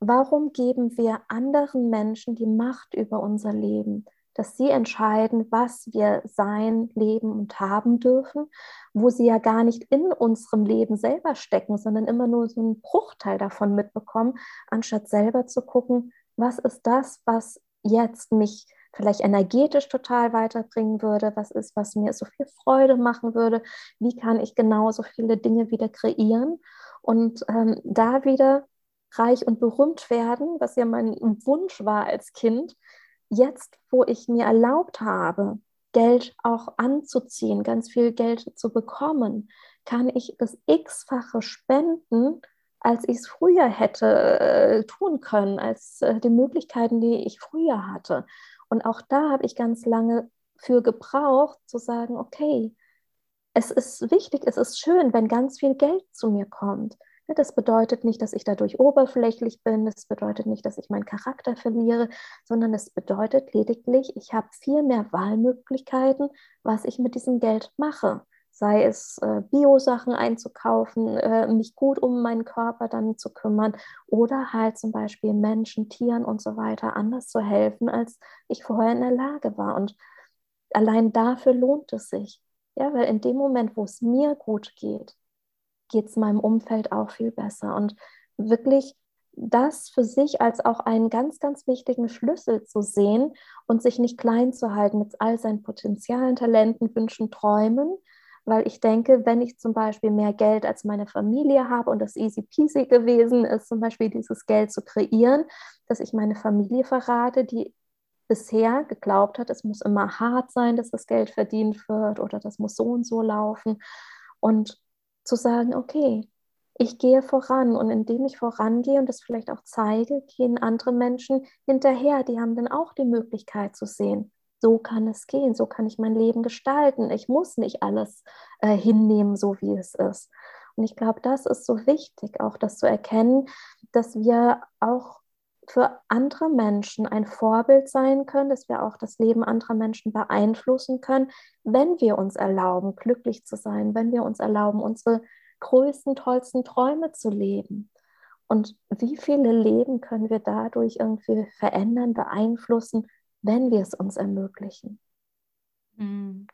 Warum geben wir anderen Menschen die Macht über unser Leben, dass sie entscheiden, was wir sein, leben und haben dürfen, wo sie ja gar nicht in unserem Leben selber stecken, sondern immer nur so einen Bruchteil davon mitbekommen, anstatt selber zu gucken, was ist das, was jetzt mich vielleicht energetisch total weiterbringen würde, was ist, was mir so viel Freude machen würde, wie kann ich genau so viele Dinge wieder kreieren? Und ähm, da wieder reich und berühmt werden, was ja mein Wunsch war als Kind, jetzt, wo ich mir erlaubt habe, Geld auch anzuziehen, ganz viel Geld zu bekommen, kann ich das x-fache spenden, als ich es früher hätte äh, tun können, als äh, die Möglichkeiten, die ich früher hatte. Und auch da habe ich ganz lange für gebraucht, zu sagen, okay, es ist wichtig, es ist schön, wenn ganz viel Geld zu mir kommt. Das bedeutet nicht, dass ich dadurch oberflächlich bin, das bedeutet nicht, dass ich meinen Charakter verliere, sondern es bedeutet lediglich, ich habe viel mehr Wahlmöglichkeiten, was ich mit diesem Geld mache. Sei es äh, Bio-Sachen einzukaufen, äh, mich gut um meinen Körper dann zu kümmern oder halt zum Beispiel Menschen, Tieren und so weiter anders zu helfen, als ich vorher in der Lage war. Und allein dafür lohnt es sich. Ja, weil in dem Moment, wo es mir gut geht, geht es meinem Umfeld auch viel besser. Und wirklich das für sich als auch einen ganz, ganz wichtigen Schlüssel zu sehen und sich nicht klein zu halten mit all seinen Potenzialen, Talenten, Wünschen, Träumen. Weil ich denke, wenn ich zum Beispiel mehr Geld als meine Familie habe und das easy peasy gewesen ist, zum Beispiel dieses Geld zu kreieren, dass ich meine Familie verrate, die bisher geglaubt hat, es muss immer hart sein, dass das Geld verdient wird oder das muss so und so laufen. Und zu sagen, okay, ich gehe voran und indem ich vorangehe und das vielleicht auch zeige, gehen andere Menschen hinterher. Die haben dann auch die Möglichkeit zu sehen, so kann es gehen, so kann ich mein Leben gestalten. Ich muss nicht alles äh, hinnehmen, so wie es ist. Und ich glaube, das ist so wichtig, auch das zu erkennen, dass wir auch für andere Menschen ein Vorbild sein können, dass wir auch das Leben anderer Menschen beeinflussen können, wenn wir uns erlauben, glücklich zu sein, wenn wir uns erlauben, unsere größten, tollsten Träume zu leben. Und wie viele Leben können wir dadurch irgendwie verändern, beeinflussen, wenn wir es uns ermöglichen? Hm.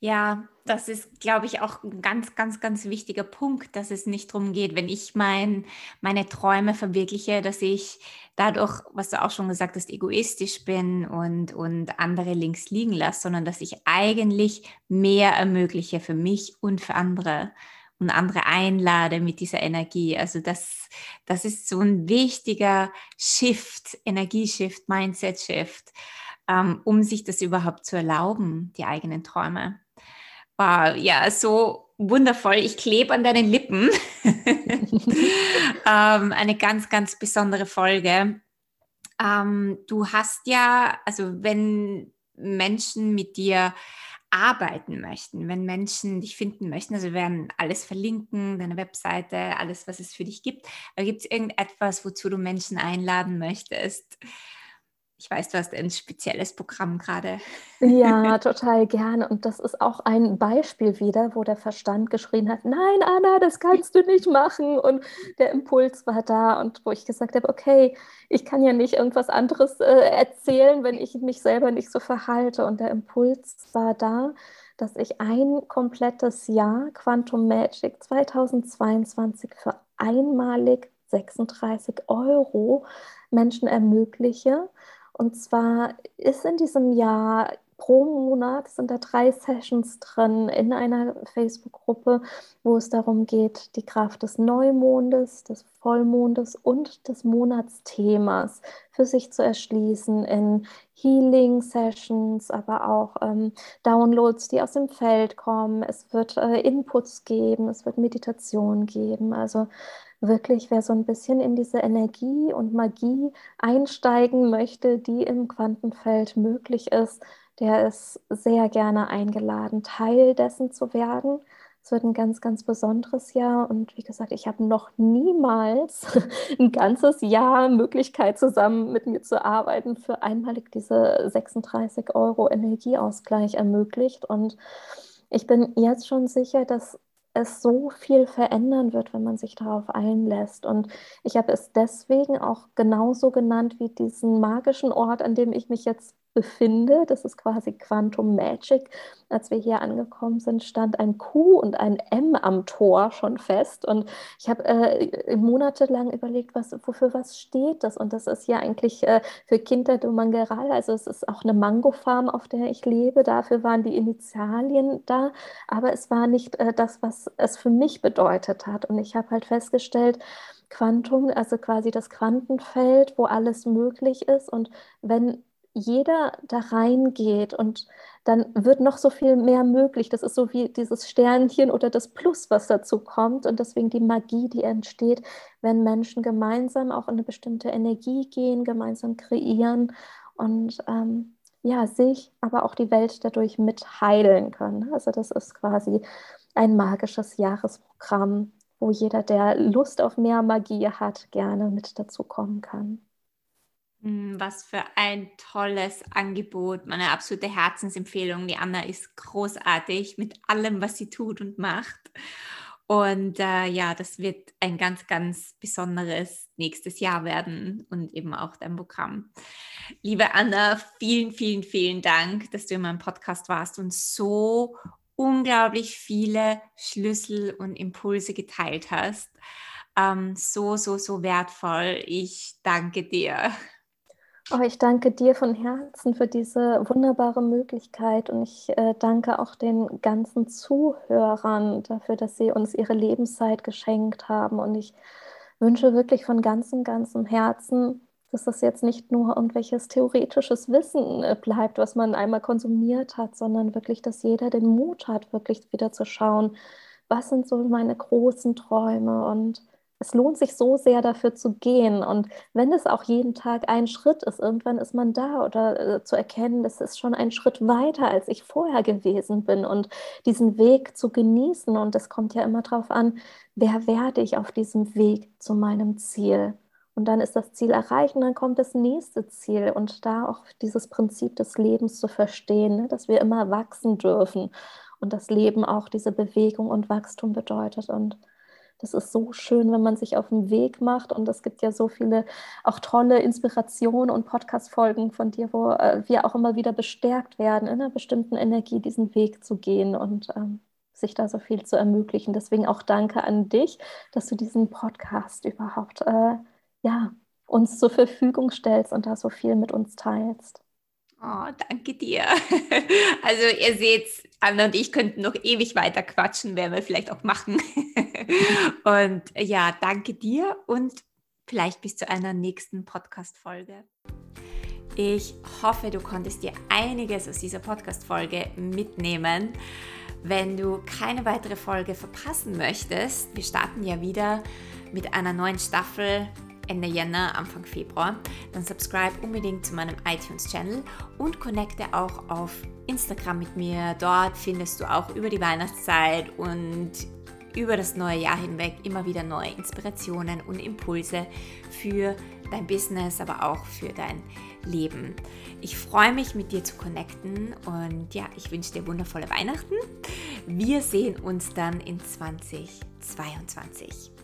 Ja, das ist, glaube ich, auch ein ganz, ganz, ganz wichtiger Punkt, dass es nicht darum geht, wenn ich mein, meine Träume verwirkliche, dass ich dadurch, was du auch schon gesagt hast, egoistisch bin und, und andere links liegen lasse, sondern dass ich eigentlich mehr ermögliche für mich und für andere und andere einlade mit dieser Energie. Also das, das ist so ein wichtiger Shift, Energieshift, Mindset-Shift, ähm, um sich das überhaupt zu erlauben, die eigenen Träume. Wow, ja, so wundervoll. Ich klebe an deinen Lippen. (laughs) ähm, eine ganz, ganz besondere Folge. Ähm, du hast ja, also wenn Menschen mit dir arbeiten möchten, wenn Menschen dich finden möchten, also wir werden alles verlinken, deine Webseite, alles, was es für dich gibt. Aber gibt es irgendetwas, wozu du Menschen einladen möchtest? Ich weiß, du hast ein spezielles Programm gerade. Ja, (laughs) total gerne. Und das ist auch ein Beispiel wieder, wo der Verstand geschrien hat, nein, Anna, das kannst du nicht machen. Und der Impuls war da und wo ich gesagt habe, okay, ich kann ja nicht irgendwas anderes äh, erzählen, wenn ich mich selber nicht so verhalte. Und der Impuls war da, dass ich ein komplettes Jahr Quantum Magic 2022 für einmalig 36 Euro Menschen ermögliche und zwar ist in diesem Jahr pro Monat sind da drei Sessions drin in einer Facebook-Gruppe, wo es darum geht, die Kraft des Neumondes, des Vollmondes und des Monatsthemas für sich zu erschließen in Healing-Sessions, aber auch ähm, Downloads, die aus dem Feld kommen. Es wird äh, Inputs geben, es wird Meditation geben. Also wirklich, wer so ein bisschen in diese Energie und Magie einsteigen möchte, die im Quantenfeld möglich ist, der ist sehr gerne eingeladen, Teil dessen zu werden. Es wird ein ganz, ganz besonderes Jahr und wie gesagt, ich habe noch niemals (laughs) ein ganzes Jahr Möglichkeit, zusammen mit mir zu arbeiten, für einmalig diese 36 Euro Energieausgleich ermöglicht. Und ich bin jetzt schon sicher, dass es so viel verändern wird, wenn man sich darauf einlässt. Und ich habe es deswegen auch genauso genannt wie diesen magischen Ort, an dem ich mich jetzt befinde. Das ist quasi Quantum Magic. Als wir hier angekommen sind, stand ein Q und ein M am Tor schon fest. Und ich habe äh, monatelang überlegt, was, wofür was steht das? Und das ist ja eigentlich äh, für Kinder du Mangeral. Also es ist auch eine Mangofarm, auf der ich lebe. Dafür waren die Initialien da. Aber es war nicht äh, das, was es für mich bedeutet hat. Und ich habe halt festgestellt, Quantum, also quasi das Quantenfeld, wo alles möglich ist. Und wenn jeder da reingeht und dann wird noch so viel mehr möglich. Das ist so wie dieses Sternchen oder das Plus, was dazu kommt und deswegen die Magie, die entsteht, wenn Menschen gemeinsam auch in eine bestimmte Energie gehen, gemeinsam kreieren und ähm, ja, sich, aber auch die Welt dadurch mit heilen können. Also das ist quasi ein magisches Jahresprogramm, wo jeder, der Lust auf mehr Magie hat, gerne mit dazu kommen kann. Hm, was für ein tolles Angebot, meine absolute Herzensempfehlung. Die Anna ist großartig mit allem, was sie tut und macht. Und äh, ja, das wird ein ganz, ganz besonderes nächstes Jahr werden und eben auch dein Programm. Liebe Anna, vielen, vielen, vielen Dank, dass du in meinem Podcast warst und so unglaublich viele Schlüssel und Impulse geteilt hast. Ähm, so, so, so wertvoll. Ich danke dir. Oh, ich danke dir von Herzen für diese wunderbare Möglichkeit und ich äh, danke auch den ganzen Zuhörern dafür, dass sie uns ihre Lebenszeit geschenkt haben. Und ich wünsche wirklich von ganzem, ganzem Herzen, dass das jetzt nicht nur irgendwelches theoretisches Wissen äh, bleibt, was man einmal konsumiert hat, sondern wirklich, dass jeder den Mut hat, wirklich wieder zu schauen, was sind so meine großen Träume und es lohnt sich so sehr dafür zu gehen. Und wenn es auch jeden Tag ein Schritt ist, irgendwann ist man da oder äh, zu erkennen, das ist schon ein Schritt weiter, als ich vorher gewesen bin. Und diesen Weg zu genießen. Und es kommt ja immer darauf an, wer werde ich auf diesem Weg zu meinem Ziel. Und dann ist das Ziel erreicht und dann kommt das nächste Ziel. Und da auch dieses Prinzip des Lebens zu verstehen, ne, dass wir immer wachsen dürfen und das Leben auch diese Bewegung und Wachstum bedeutet. Und Das ist so schön, wenn man sich auf den Weg macht. Und es gibt ja so viele auch tolle Inspirationen und Podcast-Folgen von dir, wo äh, wir auch immer wieder bestärkt werden, in einer bestimmten Energie diesen Weg zu gehen und ähm, sich da so viel zu ermöglichen. Deswegen auch danke an dich, dass du diesen Podcast überhaupt äh, ja, uns zur Verfügung stellst und da so viel mit uns teilst. Oh, danke dir. (laughs) Also ihr seht, Anna und ich könnten noch ewig weiter quatschen, werden wir vielleicht auch machen. (laughs) Und ja, danke dir und vielleicht bis zu einer nächsten Podcast-Folge. Ich hoffe, du konntest dir einiges aus dieser Podcast-Folge mitnehmen. Wenn du keine weitere Folge verpassen möchtest, wir starten ja wieder mit einer neuen Staffel Ende Jänner, Anfang Februar, dann subscribe unbedingt zu meinem iTunes-Channel und connecte auch auf Instagram mit mir. Dort findest du auch über die Weihnachtszeit und über das neue Jahr hinweg immer wieder neue Inspirationen und Impulse für dein Business, aber auch für dein Leben. Ich freue mich, mit dir zu connecten und ja, ich wünsche dir wundervolle Weihnachten. Wir sehen uns dann in 2022.